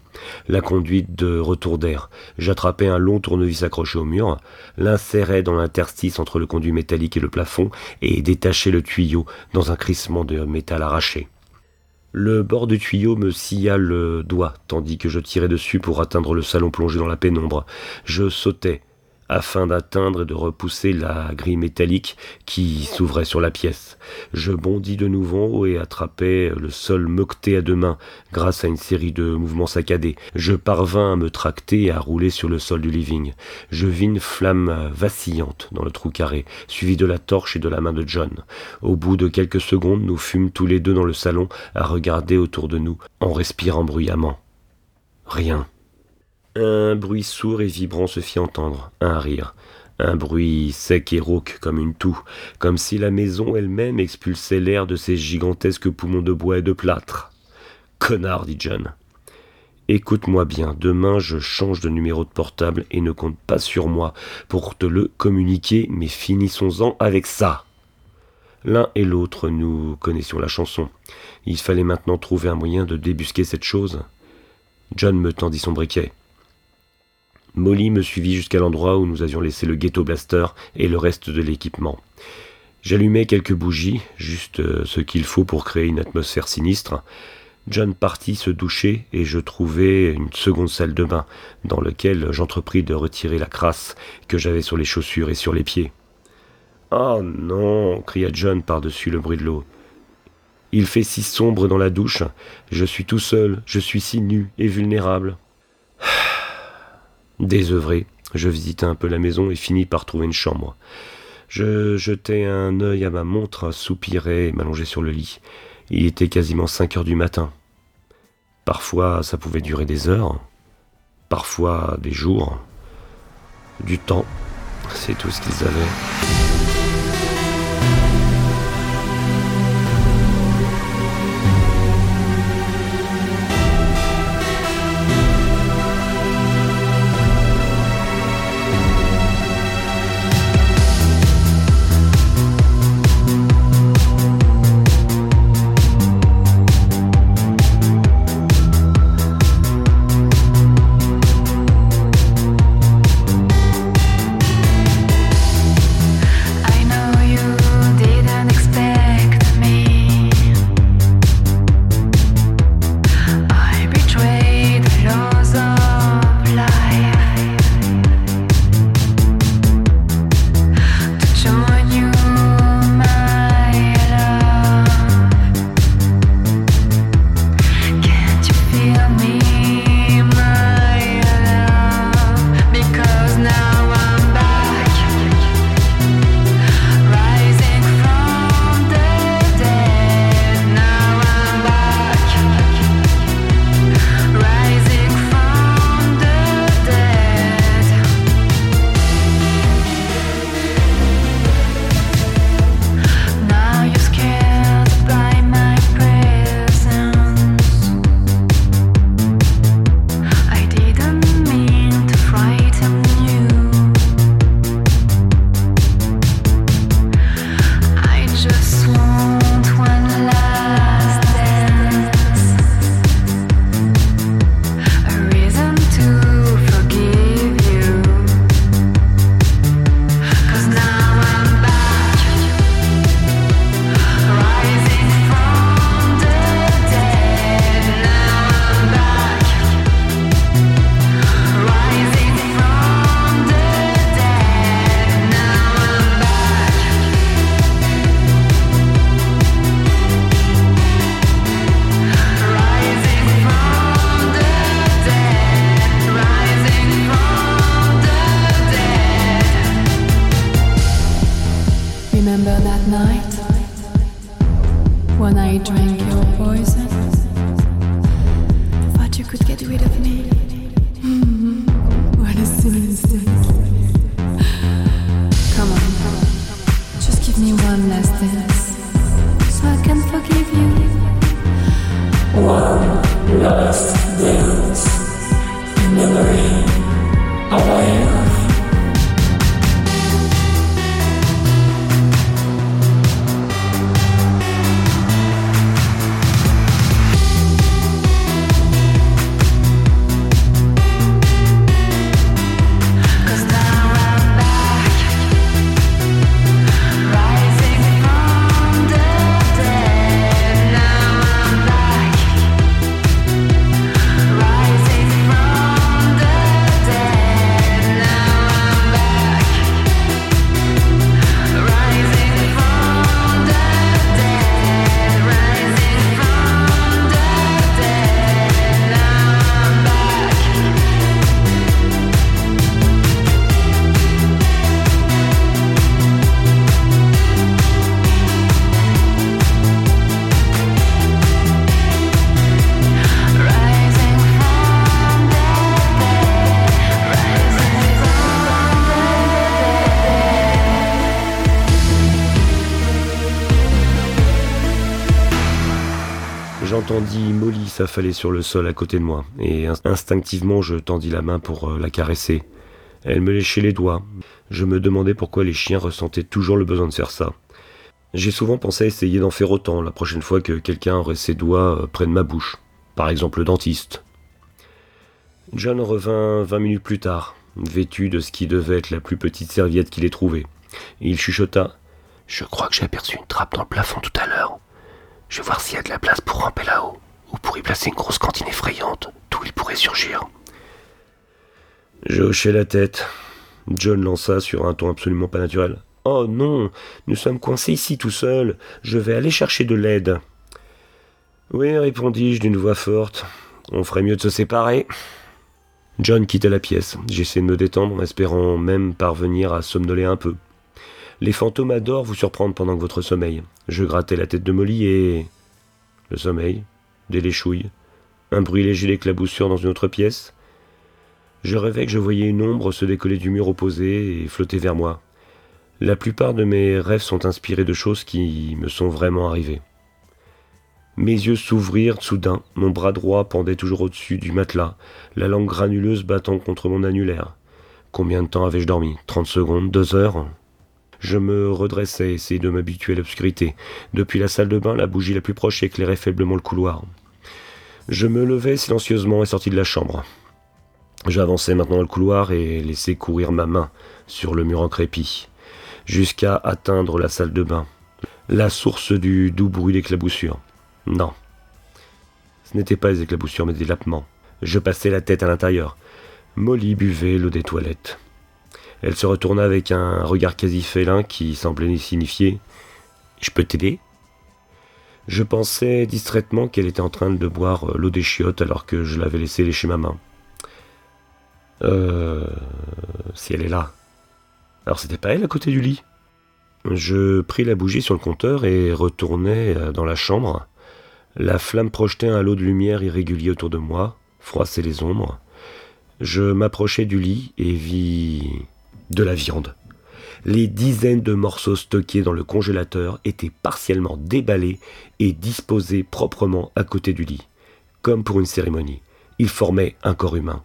S1: La conduite de retour d'air. J'attrapais un long tournevis accroché au mur, l'insérais dans l'interstice entre le conduit métallique et le plafond et détachais le tuyau dans un crissement de métal arraché. Le bord du tuyau me scia le doigt, tandis que je tirais dessus pour atteindre le salon plongé dans la pénombre. Je sautais, afin d'atteindre et de repousser la grille métallique qui s'ouvrait sur la pièce. Je bondis de nouveau et attrapai le sol moqueté à deux mains grâce à une série de mouvements saccadés. Je parvins à me tracter et à rouler sur le sol du living. Je vis une flamme vacillante dans le trou carré, suivie de la torche et de la main de John. Au bout de quelques secondes, nous fûmes tous les deux dans le salon à regarder autour de nous en respirant bruyamment. Rien. Un bruit sourd et vibrant se fit entendre, un rire, un bruit sec et rauque comme une toux, comme si la maison elle-même expulsait l'air de ses gigantesques poumons de bois et de plâtre. Connard, dit John. Écoute-moi bien, demain je change de numéro de portable et ne compte pas sur moi pour te le communiquer, mais finissons-en avec ça. L'un et l'autre, nous connaissions la chanson. Il fallait maintenant trouver un moyen de débusquer cette chose. John me tendit son briquet. Molly me suivit jusqu'à l'endroit où nous avions laissé le ghetto blaster et le reste de l'équipement. J'allumai quelques bougies, juste euh, ce qu'il faut pour créer une atmosphère sinistre. John partit se doucher et je trouvai une seconde salle de bain, dans laquelle j'entrepris de retirer la crasse que j'avais sur les chaussures et sur les pieds. Oh non cria John par-dessus le bruit de l'eau. Il fait si sombre dans la douche, je suis tout seul, je suis si nu et vulnérable. Désœuvré, je visitai un peu la maison et finis par trouver une chambre. Je jetai un œil à ma montre, soupirai et m'allongeai sur le lit. Il était quasiment cinq heures du matin. Parfois, ça pouvait durer des heures, parfois des jours. Du temps, c'est tout ce qu'ils avaient.
S2: Last dance.
S3: Memory of
S1: s'affaler sur le sol à côté de moi, et instinctivement je tendis la main pour euh, la caresser. Elle me léchait les doigts. Je me demandais pourquoi les chiens ressentaient toujours le besoin de faire ça. J'ai souvent pensé à essayer d'en faire autant la prochaine fois que quelqu'un aurait ses doigts euh, près de ma bouche, par exemple le dentiste. John revint vingt minutes plus tard, vêtu de ce qui devait être la plus petite serviette qu'il ait trouvée. Il chuchota. Je crois que j'ai aperçu une trappe dans le plafond tout à l'heure. Je vais voir s'il y a de la place pour ramper là-haut, ou pour y placer une grosse cantine effrayante, d'où il pourrait surgir. Je hochai la tête. John lança sur un ton absolument pas naturel. Oh non, nous sommes coincés ici tout seuls. Je vais aller chercher de l'aide. Oui, répondis-je d'une voix forte. On ferait mieux de se séparer. John quitta la pièce. J'essayai de me détendre, espérant même parvenir à somnoler un peu. Les fantômes adorent vous surprendre pendant votre sommeil. Je grattai la tête de Molly et. Le sommeil, des léchouilles, un bruit léger d'éclaboussure dans une autre pièce. Je rêvais que je voyais une ombre se décoller du mur opposé et flotter vers moi. La plupart de mes rêves sont inspirés de choses qui me sont vraiment arrivées. Mes yeux s'ouvrirent soudain, mon bras droit pendait toujours au-dessus du matelas, la langue granuleuse battant contre mon annulaire. Combien de temps avais-je dormi? Trente secondes? Deux heures? Je me redressai, essayai de m'habituer à l'obscurité. Depuis la salle de bain, la bougie la plus proche éclairait faiblement le couloir. Je me levai silencieusement et sortis de la chambre. J'avançai maintenant dans le couloir et laissai courir ma main sur le mur en crépi, jusqu'à atteindre la salle de bain, la source du doux bruit d'éclaboussure. Non. Ce n'était pas des éclaboussures, mais des lapements. Je passai la tête à l'intérieur. Molly buvait l'eau des toilettes. Elle se retourna avec un regard quasi félin qui semblait signifier Je peux t'aider? Je pensais distraitement qu'elle était en train de boire l'eau des chiottes alors que je l'avais laissé lécher ma main. Euh. Si elle est là. Alors c'était pas elle à côté du lit? Je pris la bougie sur le compteur et retournai euh, dans la chambre. La flamme projetait un lot de lumière irrégulier autour de moi, froissait les ombres. Je m'approchai du lit et vis de la viande. Les dizaines de morceaux stockés dans le congélateur étaient partiellement déballés et disposés proprement à côté du lit, comme pour une cérémonie. Ils formaient un corps humain.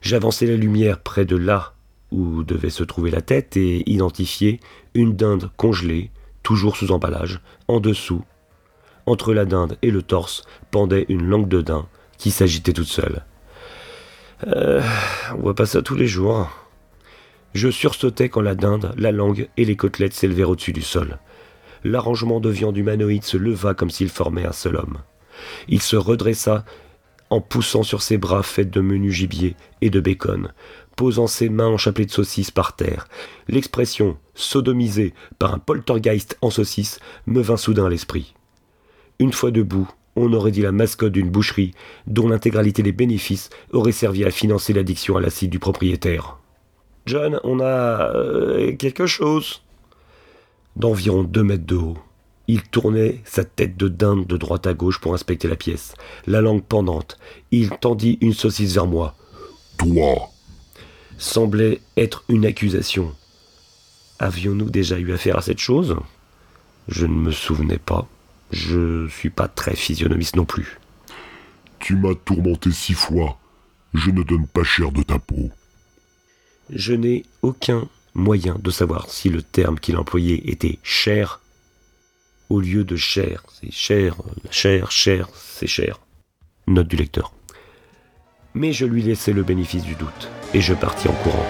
S1: J'avançai la lumière près de là où devait se trouver la tête et identifiai une dinde congelée, toujours sous emballage, en dessous. Entre la dinde et le torse pendait une langue de daim qui s'agitait toute seule. Euh, on voit pas ça tous les jours. Je sursautais quand la dinde, la langue et les côtelettes s'élevèrent au-dessus du sol. L'arrangement de viande humanoïde se leva comme s'il formait un seul homme. Il se redressa en poussant sur ses bras faits de menu gibier et de bacon, posant ses mains en chapelet de saucisse par terre. L'expression sodomisé par un poltergeist en saucisse me vint soudain à l'esprit. Une fois debout, on aurait dit la mascotte d'une boucherie dont l'intégralité des bénéfices aurait servi à financer l'addiction à l'acide du propriétaire. John, on a euh, quelque chose. d'environ deux mètres de haut. Il tournait sa tête de dinde de droite à gauche pour inspecter la pièce, la langue pendante. Il tendit une saucisse vers moi.
S4: Toi,
S1: Semblait être une accusation. Avions-nous déjà eu affaire à cette chose? Je ne me souvenais pas. Je suis pas très physionomiste non plus.
S4: tu m'as tourmenté six fois. Je ne donne pas cher de ta peau.
S1: Je n'ai aucun moyen de savoir si le terme qu'il employait était cher au lieu de cher. C'est cher, cher, cher, c'est cher. Note du lecteur. Mais je lui laissai le bénéfice du doute et je partis en courant.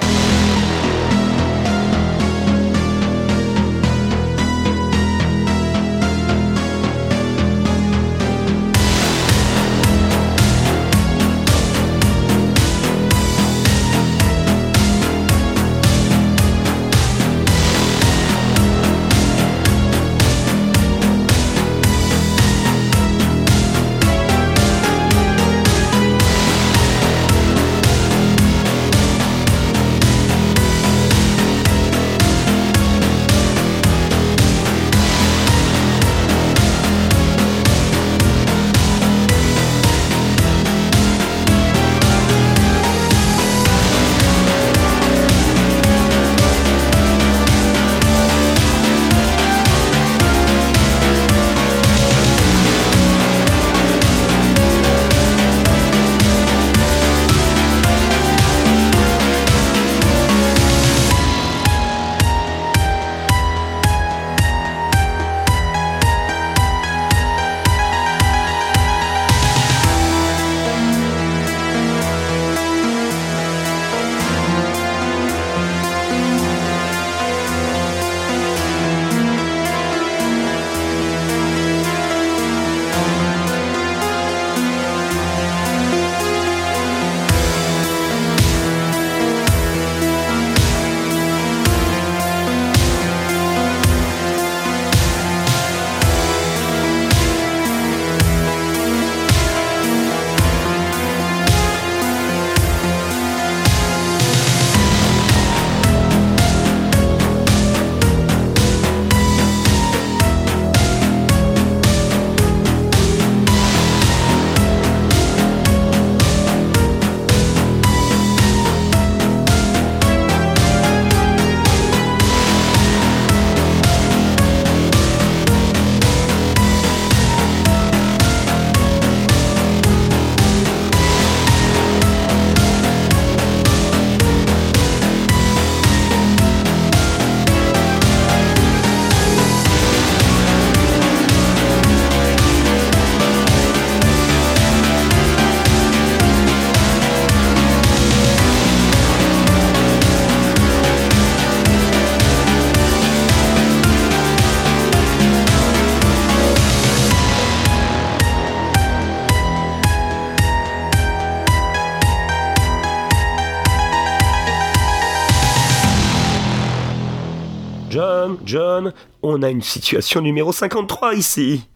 S1: On a une situation numéro 53 ici.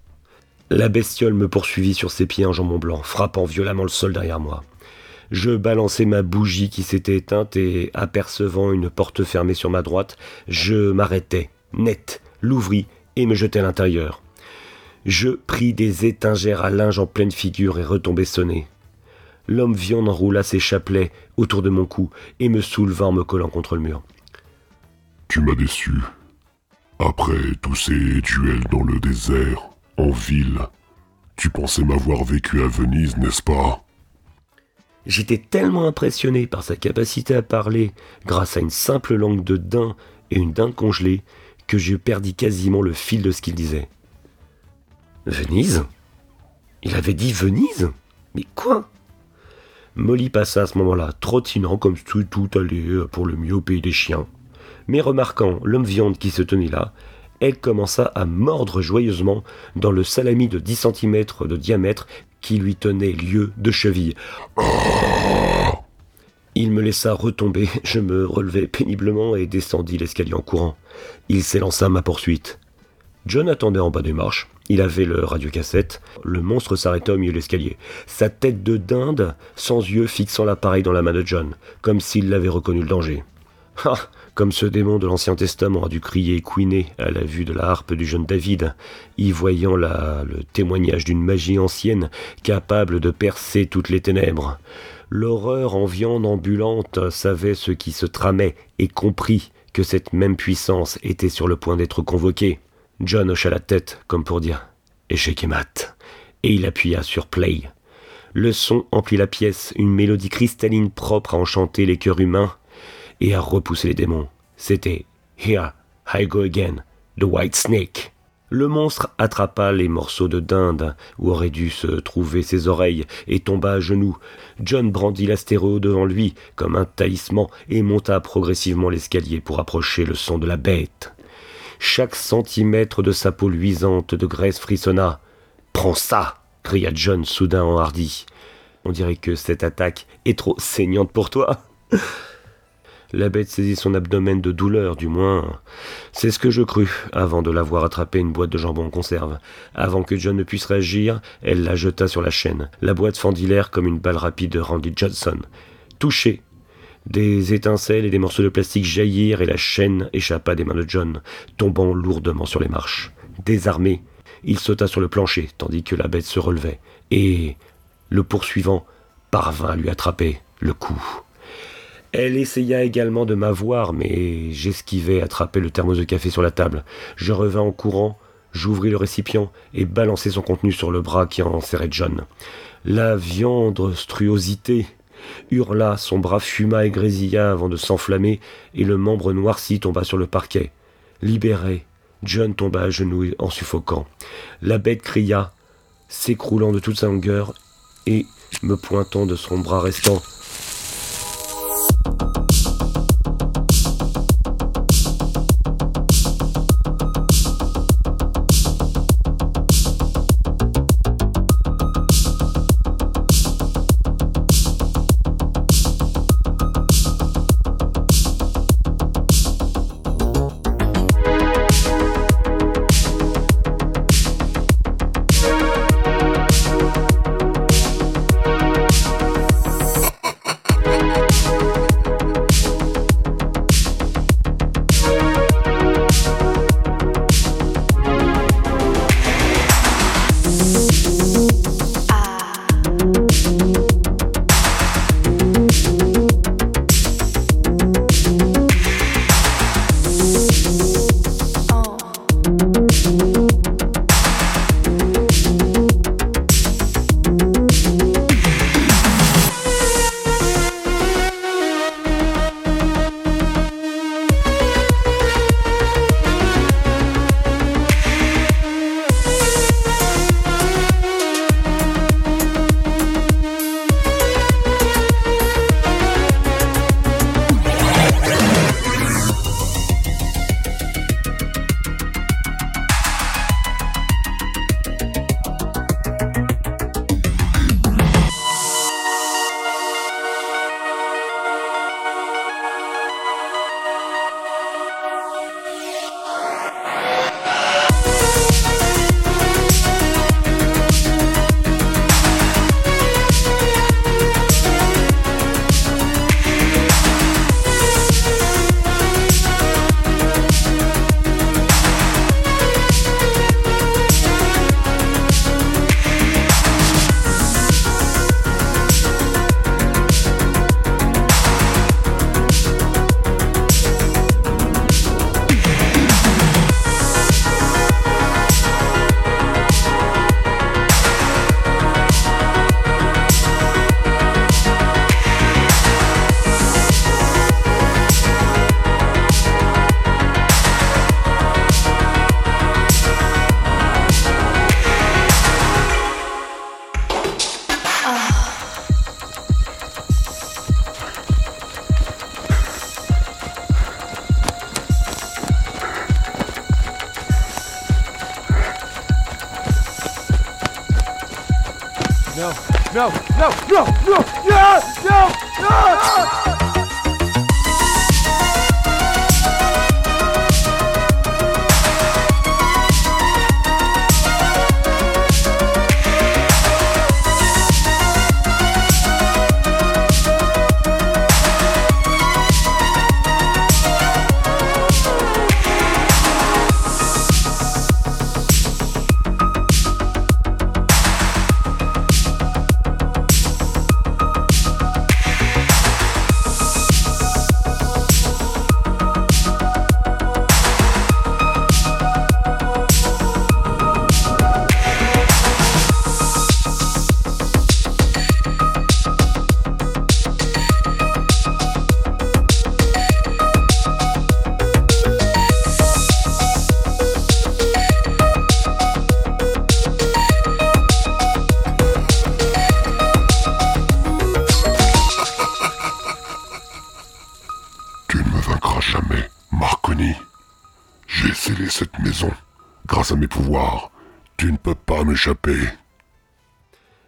S1: La bestiole me poursuivit sur ses pieds en jambon blanc, frappant violemment le sol derrière moi. Je balançai ma bougie qui s'était éteinte et, apercevant une porte fermée sur ma droite, je m'arrêtai, net, l'ouvris et me jetai à l'intérieur. Je pris des étingères à linge en pleine figure et retombai sonné. L'homme viande enroula ses chapelets autour de mon cou et me souleva en me collant contre le mur.
S4: Tu m'as déçu. Après tous ces duels dans le désert, en ville, tu pensais m'avoir vécu à Venise, n'est-ce pas?
S1: J'étais tellement impressionné par sa capacité à parler grâce à une simple langue de daim et une dinde congelée que je perdis quasiment le fil de ce qu'il disait. Venise? Il avait dit Venise? Mais quoi? Molly passa à ce moment-là, trottinant comme si tout allait pour le mieux au pays des chiens. Mais remarquant l'homme viande qui se tenait là, elle commença à mordre joyeusement dans le salami de 10 cm de diamètre qui lui tenait lieu de cheville. Il me laissa retomber, je me relevai péniblement et descendis l'escalier en courant. Il s'élança à ma poursuite. John attendait en bas des marches. Il avait le radiocassette. Le monstre s'arrêta au milieu de l'escalier. Sa tête de dinde, sans yeux, fixant l'appareil dans la main de John, comme s'il l'avait reconnu le danger. Ah comme ce démon de l'Ancien Testament a dû crier couiner à la vue de la harpe du jeune David, y voyant là le témoignage d'une magie ancienne capable de percer toutes les ténèbres. L'horreur en viande ambulante savait ce qui se tramait et comprit que cette même puissance était sur le point d'être convoquée. John hocha la tête comme pour dire Échec et et il appuya sur play. Le son emplit la pièce, une mélodie cristalline propre à enchanter les cœurs humains et à repousser les démons. C'était Here I Go Again, The White Snake. Le monstre attrapa les morceaux de dinde où auraient dû se trouver ses oreilles et tomba à genoux. John brandit l'astéro devant lui comme un talisman et monta progressivement l'escalier pour approcher le son de la bête. Chaque centimètre de sa peau luisante de graisse frissonna. Prends ça cria John soudain enhardi. On dirait que cette attaque est trop saignante pour toi. La bête saisit son abdomen de douleur, du moins. C'est ce que je crus, avant de l'avoir attrapé une boîte de jambon en conserve. Avant que John ne puisse réagir, elle la jeta sur la chaîne. La boîte fendit l'air comme une balle rapide de Randy Johnson. Touché. Des étincelles et des morceaux de plastique jaillirent et la chaîne échappa des mains de John, tombant lourdement sur les marches. Désarmé, il sauta sur le plancher, tandis que la bête se relevait, et le poursuivant parvint à lui attraper le cou. Elle essaya également de m'avoir, mais j'esquivai attraper le thermos de café sur la table. Je revins en courant, j'ouvris le récipient et balançai son contenu sur le bras qui en serrait John. La viandrestruosité hurla, son bras fuma et grésilla avant de s'enflammer, et le membre noirci tomba sur le parquet. Libéré, John tomba à genoux en suffoquant. La bête cria, s'écroulant de toute sa longueur, et, me pointant de son bras restant,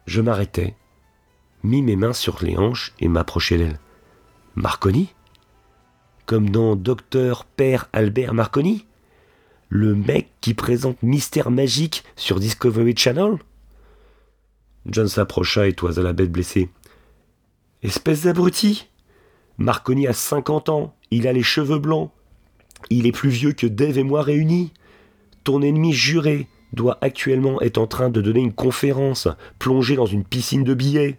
S1: Je m'arrêtai, mis mes mains sur les hanches et m'approchai d'elle. Marconi? Comme dans Docteur Père Albert Marconi? Le mec qui présente Mystère Magique sur Discovery Channel? John s'approcha et toisa la bête blessée. Espèce d'abruti Marconi a 50 ans, il a les cheveux blancs. Il est plus vieux que Dave et moi réunis. Ton ennemi juré doit actuellement être en train de donner une conférence, plongé dans une piscine de billets.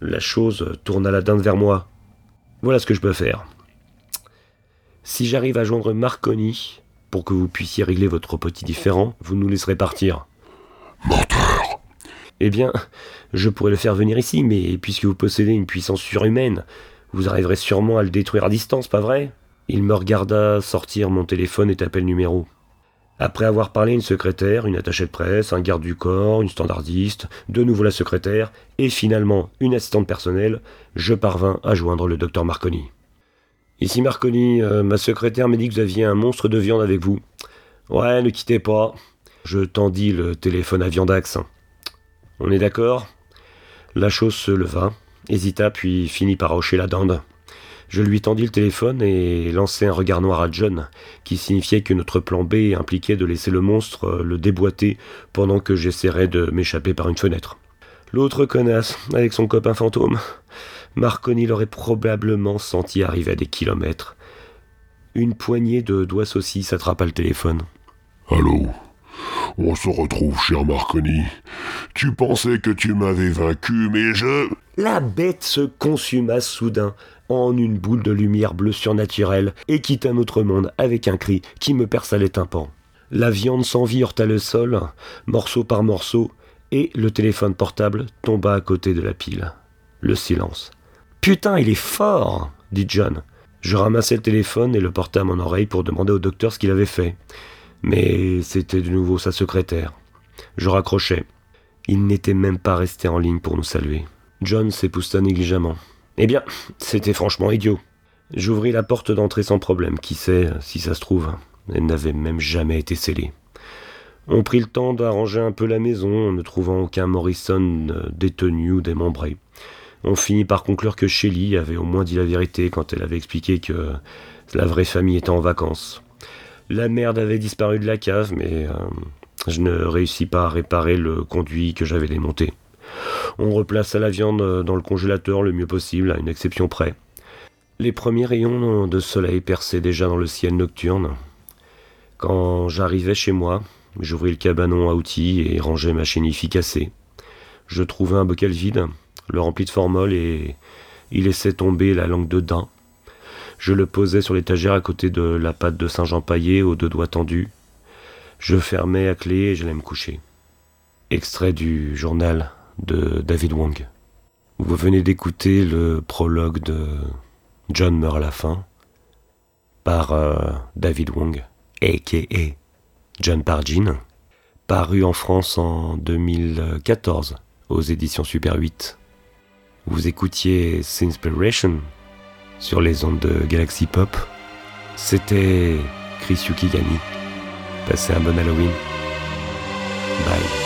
S1: La chose tourna la dinde vers moi. Voilà ce que je peux faire. Si j'arrive à joindre Marconi pour que vous puissiez régler votre petit différend, vous nous laisserez partir.
S4: Menteur
S1: Eh bien, je pourrais le faire venir ici, mais puisque vous possédez une puissance surhumaine, vous arriverez sûrement à le détruire à distance, pas vrai? Il me regarda sortir mon téléphone et taper le numéro. Après avoir parlé une secrétaire, une attachée de presse, un garde du corps, une standardiste, de nouveau la secrétaire, et finalement une assistante personnelle, je parvins à joindre le docteur Marconi. Ici Marconi, euh, ma secrétaire m'a dit que vous aviez un monstre de viande avec vous. Ouais, ne quittez pas. Je tendis le téléphone à Viandax. On est d'accord? La chose se leva, hésita, puis finit par hocher la dinde. Je lui tendis le téléphone et lançai un regard noir à John, qui signifiait que notre plan B impliquait de laisser le monstre euh, le déboîter pendant que j'essaierais de m'échapper par une fenêtre. L'autre connasse, avec son copain fantôme. Marconi l'aurait probablement senti arriver à des kilomètres. Une poignée de doigts saucisses attrapa le téléphone.
S4: Allô? On se retrouve, cher Marconi. Tu pensais que tu m'avais vaincu, mais je...
S1: La bête se consuma soudain en une boule de lumière bleue surnaturelle et quitta notre monde avec un cri qui me perça les tympans. La viande sans vie heurta le sol, morceau par morceau, et le téléphone portable tomba à côté de la pile. Le silence. Putain, il est fort dit John. Je ramassai le téléphone et le portai à mon oreille pour demander au docteur ce qu'il avait fait. Mais c'était de nouveau sa secrétaire. Je raccrochai. Il n'était même pas resté en ligne pour nous saluer. John s'épousta négligemment. Eh bien, c'était franchement idiot. J'ouvris la porte d'entrée sans problème. Qui sait, si ça se trouve, elle n'avait même jamais été scellée. On prit le temps d'arranger un peu la maison ne trouvant aucun Morrison euh, détenu ou démembré. On finit par conclure que Shelley avait au moins dit la vérité quand elle avait expliqué que la vraie famille était en vacances. La merde avait disparu de la cave, mais euh, je ne réussis pas à réparer le conduit que j'avais démonté. On replaça la viande dans le congélateur le mieux possible, à une exception près. Les premiers rayons de soleil perçaient déjà dans le ciel nocturne. Quand j'arrivais chez moi, j'ouvris le cabanon à outils et rangeai ma chénifie cassée. Je trouvai un bocal vide, le remplis de formol et y laissai tomber la langue de daim. Je le posai sur l'étagère à côté de la pâte de Saint-Jean paillé aux deux doigts tendus. Je fermai à clé et j'allais me coucher. Extrait du journal de David Wong. Vous venez d'écouter le prologue de John meurt à la fin par euh, David Wong, a.k.a. John Pargin, paru en France en 2014 aux éditions Super 8. Vous écoutiez Sinspiration sur les ondes de Galaxy Pop. C'était Chris Yukigami. Passez un bon Halloween. Bye.